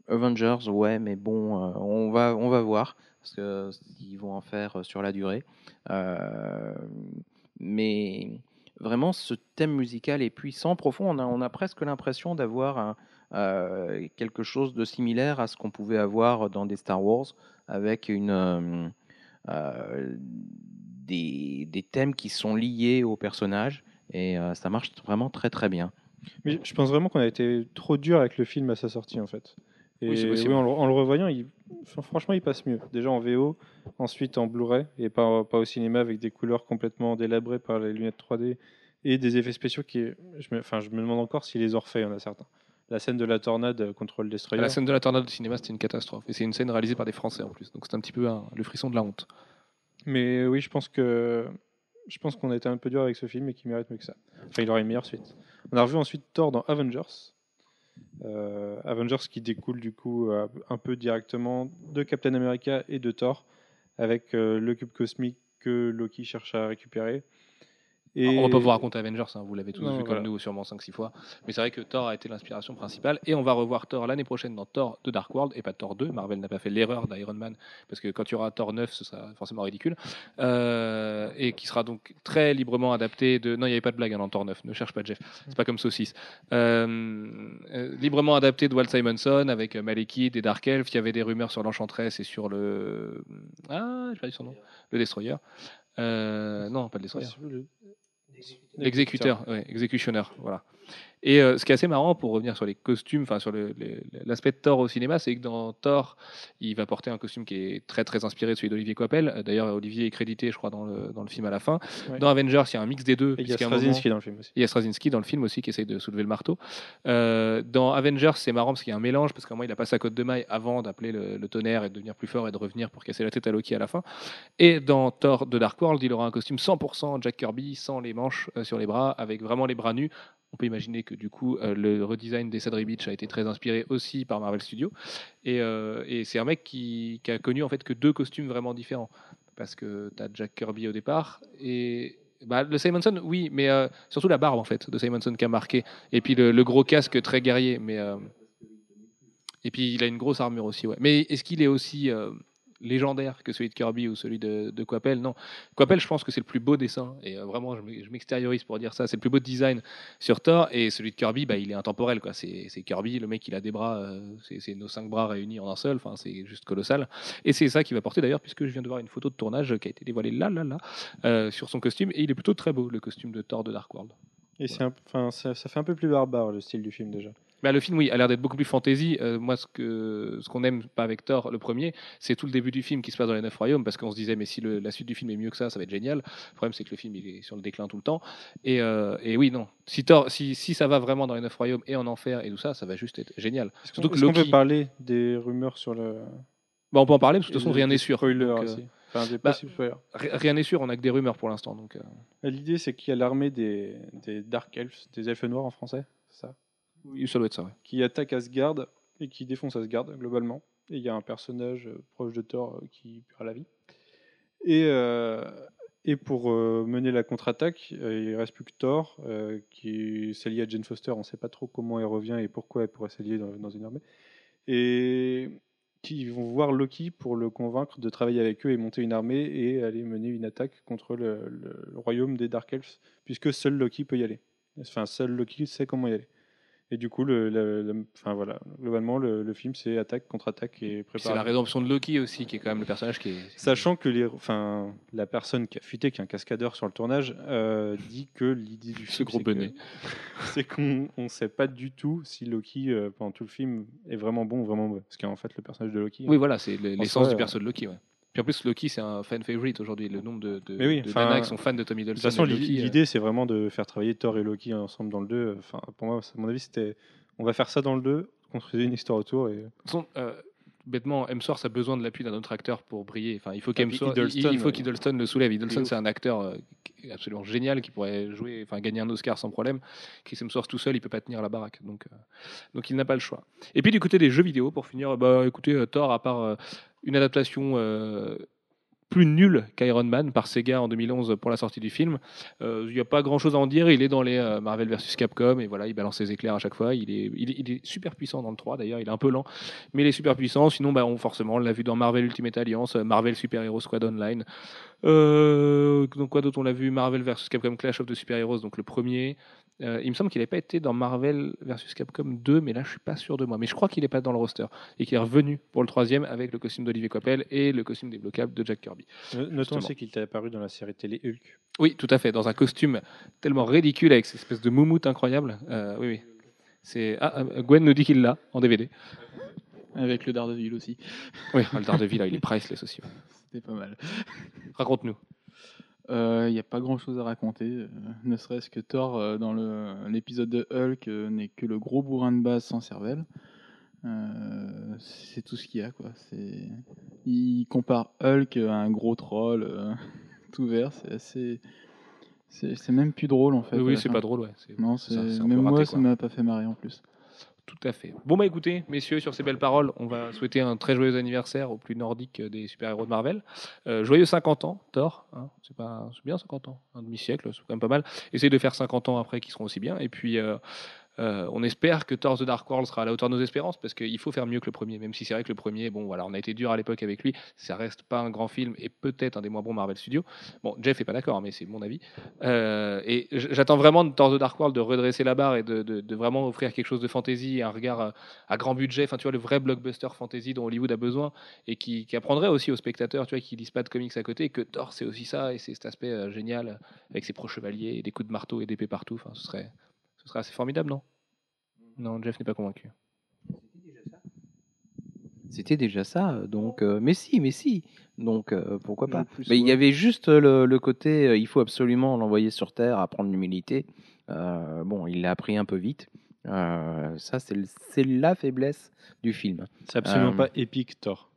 S3: Avengers, ouais, mais bon, on, va, on va voir ce que- ce qu'ils vont en faire sur la durée. Mais vraiment, ce thème musical est puissant, profond. On a, on a presque l'impression d'avoir un- euh, quelque chose de similaire à ce qu'on pouvait avoir dans des Star Wars, avec une, euh, euh, des, des thèmes qui sont liés au personnage. Et euh, ça marche vraiment très très bien.
S2: Mais je pense vraiment qu'on a été trop dur avec le film à sa sortie en fait. Et
S1: Oui, c'est
S2: oui,
S1: possible.
S2: en, le, en le revoyant, il- franchement, il passe mieux. Déjà en VO, ensuite en Blu-ray et pas, pas au cinéma avec des couleurs complètement délabrées par les lunettes 3D et des effets spéciaux qui, je me, enfin, je me demande encore s'ils les ont refaits, il y en a certains. La scène de la tornade contre le destroyer.
S1: La scène de la tornade au cinéma, c'était une catastrophe. Et c'est une scène réalisée par des Français en plus. Donc c'est un petit peu un- le frisson de la honte.
S2: Mais oui, je pense que je pense qu'on a été un peu dur avec ce film et qu'il mérite mieux que ça. Enfin, il aurait une meilleure suite. On a revu ensuite Thor dans Avengers. Euh, Avengers qui découle du coup euh, un peu directement de Captain America et de Thor, avec euh, le cube cosmique que Loki cherche à récupérer. Et...
S1: On va pas vous raconter Avengers, hein, vous l'avez tous
S2: Non,
S1: vu
S2: voilà.
S1: comme nous, sûrement 5-6 fois. Mais c'est vrai que Thor a été l'inspiration principale. Et on va revoir Thor l'année prochaine dans Thor de Dark World et pas Thor 2. Marvel n'a pas fait l'erreur d'Iron Man, parce que quand il y aura Thor 9, ce sera forcément ridicule. Euh, et qui sera donc très librement adapté de. Non, il n'y avait pas de blague hein, dans Thor 9, ne cherche pas Jeff. C'est pas comme Saucisse. Euh, euh, librement adapté de Walt Simonson avec Malekith et Dark Elf. Il y avait des rumeurs sur l'Enchantress et sur le. Ah, j'ai pas dit son nom. Le Destroyer. Euh, non, pas le Destroyer. L'exécuteur, ouais, exécutionneur, voilà. Et euh, ce qui est assez marrant pour revenir sur les costumes, enfin sur l'aspect de Thor au cinéma, c'est que dans Thor, il va porter un costume qui est très très inspiré de celui d'Olivier Coipel. Euh, D'ailleurs, Olivier est crédité, je crois, dans le, dans le film à la fin.
S2: Ouais.
S1: Dans Avengers, il y a un mix des deux.
S2: Et il y a
S1: moment-
S2: Straczynski dans le film aussi.
S1: il y a Straczynski dans le film aussi qui essaye de soulever le marteau. Euh, dans Avengers, c'est marrant parce qu'il y a un mélange, parce qu'à un moment, il a passé sa cote de maille avant d'appeler le, le tonnerre et de devenir plus fort et de revenir pour casser la tête à Loki à la fin. Et dans Thor de Dark World, il aura un costume 100% Jack Kirby, sans les manches euh, sur les bras, avec vraiment les bras nus. On peut imaginer que du coup, euh, le redesign des Sadri Beach a été très inspiré aussi par Marvel Studios. Et, euh, et c'est un mec qui, a connu en fait que deux costumes vraiment différents. Parce que tu as Jack Kirby au départ et. Bah, le Simonson, oui, mais euh, surtout la barbe en fait de Simonson qui a marqué. Et puis le, le gros casque très guerrier. Mais, Et puis il a une grosse armure aussi. Ouais. Mais est-ce qu'il est aussi légendaire que celui de Kirby ou celui de, de Coppel Non. Coppel, je pense que c'est le plus beau dessin. Et euh, vraiment, je m'ex- je m'extériorise pour dire ça. C'est le plus beau design sur Thor. Et celui de Kirby, bah, il est intemporel. quoi. C'est c'est Kirby, le mec, il a des bras. euh, c'est nos cinq bras réunis en un seul. Enfin, c'est juste colossal. Et c'est ça qui va porter d'ailleurs, puisque je viens de voir une photo de tournage qui a été dévoilée là, là, là, euh, sur son costume. Et il est plutôt très beau, le costume de Thor de Dark World.
S2: Et c'est un- ça fait un peu plus barbare le style du film déjà.
S1: Bah, le film, oui, a l'air d'être beaucoup plus fantasy. Euh, moi, ce que ce qu'on aime pas avec Thor, le premier, c'est tout le début du film qui se passe dans les Neuf Royaumes, parce qu'on se disait, mais si le- la suite du film est mieux que ça, ça va être génial. Le problème, c'est que le film, il est sur le déclin tout le temps. Et, euh, et oui, non. Si, Thor, si, si ça va vraiment dans les Neuf Royaumes et en enfer et tout ça, ça va juste être génial.
S2: Est-ce
S1: Surtout
S2: qu'on
S1: que
S2: est-ce qu'on peut parler des rumeurs sur le.
S1: Bah, on peut en parler, parce que de toute façon, rien n'est sûr.
S2: Spoilers
S1: Donc, euh,
S2: aussi. Enfin, des
S1: bah, rien n'est sûr, on a que des rumeurs pour l'instant. Donc,
S2: L'idée, c'est qu'il y a l'armée des, des Dark Elves, des elfes noirs en français, c'est ça,
S1: oui, ça doit être ça.
S2: qui attaque Asgard et qui défonce Asgard globalement. Et il y a un personnage euh, proche de Thor euh, qui perd la vie. Et, euh, pour mener la contre-attaque, il reste plus que Thor, qui s'allie à Jane Foster. On ne sait pas trop comment elle revient et pourquoi elle pourrait s'allier dans, une armée. Et qui vont voir Loki pour le convaincre de travailler avec eux et monter une armée et aller mener une attaque contre le royaume des Dark Elves, puisque seul Loki peut y aller. Enfin, seul Loki sait comment y aller. Et du coup, le, le- le- enfin, voilà, globalement, le, le film, c'est attaque, contre-attaque et
S1: Puis C'est la
S2: préparation.
S1: rédemption de Loki aussi, qui est quand même le personnage qui est.
S2: Sachant que les, enfin, la personne qui a fuité, qui est un cascadeur sur le tournage, euh, dit que l'idée du
S1: Ce
S2: film,
S1: gros
S2: c'est que-
S1: bonnet.
S2: c'est qu'on ne sait pas du tout si Loki, euh, pendant tout le film, est vraiment bon ou vraiment mauvais. Parce qu'en fait, le personnage de Loki.
S1: Oui, voilà, c'est le-
S2: En
S1: l'essence du perso de Loki. Ouais. Puis en plus, Loki, c'est un fan favorite aujourd'hui. Le nombre de, de,
S2: oui,
S1: de nanas qui sont fans de Tommy
S2: De
S1: Hiddleston.
S2: toute façon,
S1: de euh,
S2: l'idée, c'est vraiment de faire travailler Thor et Loki ensemble dans le 2. Enfin, pour moi, à mon avis, c'était on va faire ça dans le 2, construire une histoire autour. Et...
S1: De toute façon, euh, bêtement, Hemsworth a besoin de l'appui d'un autre acteur pour briller. Enfin, il faut
S2: Ah,
S1: qu'Hemsworth, il, il faut qu'Hiddleston le soulève. Hiddleston, c'est un acteur euh, absolument génial qui pourrait jouer, enfin, gagner un Oscar sans problème. Chris Hemsworth tout seul, il peut pas tenir la baraque, donc, euh, donc il n'a pas le choix. Et puis du côté des jeux vidéo, pour finir, bah, écoutez, euh, Thor, à part euh, une adaptation. Plus nulle qu'Iron Man par Sega en 2011 pour la sortie du film. Euh, Il n'y a pas grand chose à en dire. Il est dans les euh, Marvel vs Capcom et voilà, il balance ses éclairs à chaque fois. Il est, super puissant dans le 3 d'ailleurs. Il est un peu lent, mais il est super puissant. Sinon, bah, forcément, on l'a vu dans Marvel Ultimate Alliance, euh, Marvel Super Hero Squad Online. Donc quoi d'autre? On l'a vu Marvel vs Capcom Clash of the Super Heroes, donc le premier. Euh, il me semble qu'il n'avait pas été dans Marvel vs Capcom 2, mais là je suis pas sûr de moi. Mais je crois qu'il n'est pas dans le roster et qu'il est revenu pour le troisième avec le costume d'Olivier Coppel et le costume débloquable de Jack Kirby.
S2: No- Notons aussi qu'il t'est apparu dans la série télé Hulk.
S1: Oui, tout à fait, dans un costume tellement ridicule avec cette espèce de moumoute incroyable. Euh, oui, oui. C'est ah, euh, Gwen nous dit qu'il l'a en DVD.
S5: Avec le Daredevil aussi.
S1: Oui, le Daredevil, là, il est priceless aussi.
S5: C'était pas mal.
S1: Raconte-nous.
S5: Il n'y a pas grand chose à raconter, euh, ne serait-ce que Thor, euh, dans l'épisode de Hulk, euh, n'est que le gros bourrin de base sans cervelle. Euh, c'est tout ce qu'il y a. Quoi. C'est- Il compare Hulk à un gros troll euh, tout vert. C'est assez. C'est même plus drôle en fait.
S1: oui, c'est pas drôle, ouais. C'est-
S5: Non, même moi,
S1: raté,
S5: ça
S1: quoi.
S5: m'a pas fait marrer en plus.
S1: Tout à fait. Bon bah écoutez, messieurs, sur ces belles paroles, on va souhaiter un très joyeux anniversaire au plus nordique des super-héros de Marvel. Euh, joyeux 50 ans, Thor. hein, c'est pas, bien 50 ans, un demi-siècle, c'est quand même pas mal. Essayez de faire 50 ans après qui seront aussi bien. Et puis euh, euh, on espère que Thor The Dark World sera à la hauteur de nos espérances parce qu'il faut faire mieux que le premier, même si c'est vrai que le premier, bon voilà, on a été dur à l'époque avec lui, ça reste pas un grand film et peut-être un des moins bons Marvel Studios. Bon, Jeff est pas d'accord, mais c'est mon avis. Euh, et j'attends vraiment de Thor The Dark World de redresser la barre et de, vraiment offrir quelque chose de fantasy, un regard euh, à grand budget, enfin tu vois le vrai blockbuster fantasy dont Hollywood a besoin et qui, apprendrait aussi aux spectateurs, tu vois, qui lisent pas de comics à côté, que Thor c'est aussi ça et c'est cet aspect génial avec ses pro-chevaliers et des coups de marteau et d'épée partout. Enfin, ce serait, ce serait assez formidable, non? Non, Jeff n'est pas convaincu.
S3: C'était déjà ça, euh, donc. euh, mais si, mais si. Donc euh, pourquoi pas
S2: plus,
S3: Mais il y avait juste le, le côté, euh, il faut absolument l'envoyer sur Terre, apprendre l'humilité. Euh, bon, il l'a appris un peu vite. Euh, ça, c'est la faiblesse du film.
S2: C'est absolument
S3: Euh,
S2: pas épique, Thor.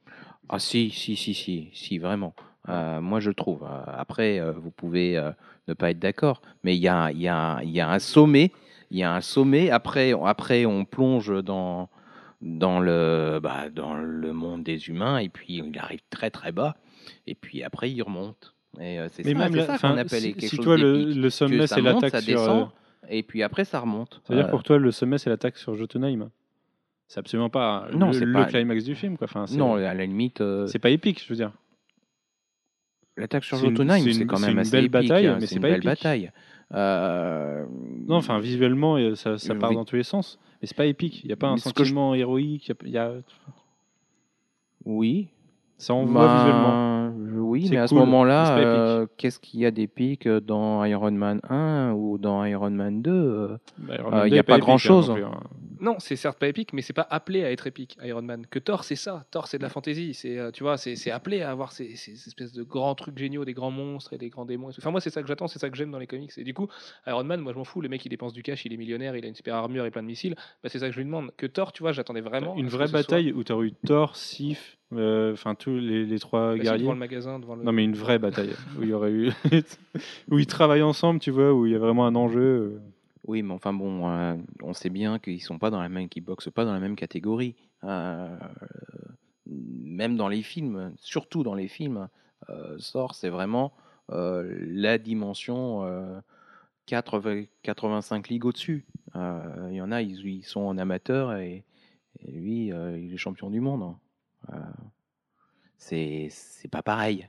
S3: Ah si, si, si, si, si, vraiment. Euh, moi, je trouve. Après, euh, vous pouvez euh, ne pas être d'accord, mais il y a, il y, a, il y a un sommet. Il y a un sommet. Après, on- après on plonge dans, dans, le, bah, dans le monde des humains, et puis il arrive très, très bas. Et puis après, il remonte. Et euh, c'est
S2: Mais
S3: ça,
S2: même là,
S3: ça qu'on appelle
S2: si,
S3: quelque
S2: si
S3: chose
S2: toi le, sommet c'est l'attaque sur, euh,
S3: descend, et puis après, ça remonte.
S2: c'est-à-dire
S3: Euh,
S2: pour toi le sommet c'est l'attaque sur Jotunheim. C'est absolument pas
S3: Non,
S2: le,
S3: c'est
S2: le
S3: pas-
S2: climax du film quoi. Enfin, c'est-
S3: non, à la limite, euh,
S2: c'est pas épique, je veux dire.
S3: l'attaque sur Jotunheim,
S2: c'est
S3: quand
S2: c'est
S3: même
S2: une
S3: assez
S2: belle
S3: épique,
S2: bataille,
S3: hein,
S2: mais
S3: c'est
S2: c'est
S3: une
S2: pas
S3: belle
S2: épique.
S3: bataille. Euh,
S2: Non, enfin visuellement euh, ça, ça part
S3: oui.
S2: dans tous les sens, mais c'est pas épique. Il y a pas un
S3: Mais je-
S2: sentiment héroïque. il y a- y a,
S3: Oui,
S2: ça voit
S3: Ben,
S2: visuellement.
S3: Oui, mais à ce
S2: cool,
S3: moment-là, euh, qu'est-ce qu'il y a d'épique dans Iron Man 1 ou dans Iron Man 2 euh,
S2: Bah, Iron
S3: euh,
S2: Man
S3: il
S2: 2
S3: y a pas
S2: hein,
S3: grand-chose.
S2: non plus, hein.
S1: Non, c'est certes pas épique, mais c'est pas appelé à être épique, Iron Man. Que Thor, c'est ça. Thor, c'est de la fantasy. C'est, tu vois, c'est appelé à avoir ces, ces espèces de grands trucs géniaux, des grands monstres et des grands démons. et tout. Enfin, moi, c'est ça que j'attends, c'est ça que j'aime dans les comics. Et du coup, Iron Man, moi, je m'en fous. Le mec, il dépense du cash, il est millionnaire, il a une super armure et plein de missiles. Bah, c'est ça que je lui demande. Que Thor, tu vois, j'attendais vraiment.
S2: Une vraie
S1: soit-
S2: bataille où tu aurais eu Thor, Sif, enfin tous les, les trois
S1: Bah,
S2: guerriers.
S1: devant le magasin, devant le.
S2: Non, mais une vraie bataille où il y aurait eu. où ils travaillent ensemble, tu vois, où il y a vraiment un enjeu. euh.
S3: Oui, mais enfin bon, euh, on sait bien qu'ils sont pas dans la même, qu'ils boxent pas dans la même catégorie. Euh, même dans les films, surtout dans les films, euh, Thor, c'est vraiment euh, la dimension euh, 80 85 ligues au-dessus. Euh, Il y en a, ils, ils sont en amateur et, et lui, euh, il est champion du monde. Euh, c'est pas pareil.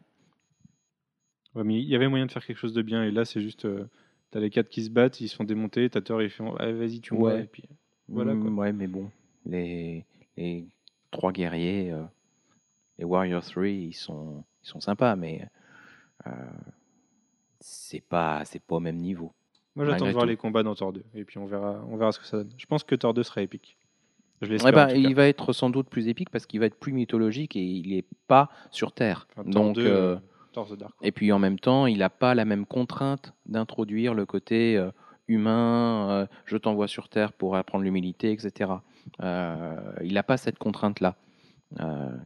S2: Ouais, mais il y avait moyen de faire quelque chose de bien, et là, c'est juste. euh, T'as les quatre qui se battent, ils se font démonter, t'as Thor, il fait ah, vas-y, tu.
S3: Ouais.
S2: Et puis, Voilà, quoi.
S3: Mm, ouais, mais bon, les, les trois guerriers, euh, les Warrior 3, ils sont, ils sont sympas, mais euh, c'est pas, c'est pas au même niveau.
S2: moi, j'attends de voir
S3: tout.
S2: les combats dans Thor 2, et puis on verra, on verra ce que ça donne. Je pense que Thor 2 sera épique. Je
S3: Eh ben, il va être sans doute plus épique parce qu'il va être plus mythologique et il n'est pas sur Terre.
S2: Enfin,
S3: Donc,
S2: 2,
S3: euh,
S2: euh, Thor the Dark.
S3: Et puis en même temps, il n'a pas la même contrainte d'introduire le côté euh, humain, euh, je t'envoie sur Terre pour apprendre l'humilité, etc. Il n'a pas cette contrainte-là,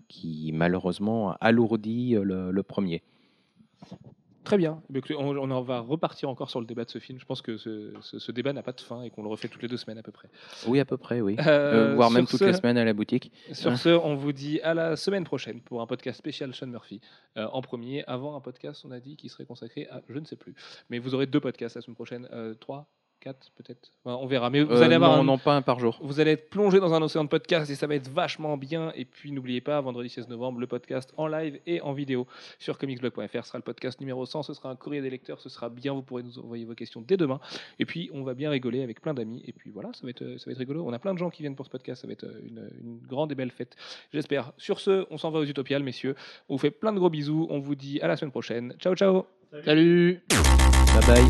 S3: qui malheureusement alourdit le, le premier.
S1: Très bien. On, en va repartir encore sur le débat de ce film. Je pense que ce, ce- ce débat n'a pas de fin et qu'on le refait toutes les deux semaines à peu près.
S3: Oui, à peu près, oui.
S1: Euh,
S3: Euh, voire même toutes les semaines à la boutique.
S1: Sur ce, on vous dit à la semaine prochaine pour un podcast spécial Sean Murphy. Euh, en premier, avant un podcast, on a dit qui serait consacré à je ne sais plus. Mais vous aurez deux podcasts la semaine prochaine, euh, trois, quatre peut-être. Enfin, on verra. Mais vous
S3: Euh,
S1: allez avoir
S3: non,
S1: un-
S3: non, pas un par jour.
S1: Vous allez être plongé dans un océan de podcasts et ça va être vachement bien. Et puis n'oubliez pas, vendredi 16 novembre, le podcast en live et en vidéo sur comicsblog.fr sera le podcast numéro 100. Ce sera un courrier des lecteurs, ce sera bien. Vous pourrez nous envoyer vos questions dès demain. Et puis on va bien rigoler avec plein d'amis. Et puis voilà, ça va, être, euh, ça va être rigolo. On a plein de gens qui viennent pour ce podcast. Ça va être euh, une, une grande et belle fête, j'espère. Sur ce, on s'en va aux Utopiales, messieurs. On vous fait plein de gros bisous. On vous dit à la semaine prochaine. Ciao, ciao.
S5: Salut
S3: Bye bye.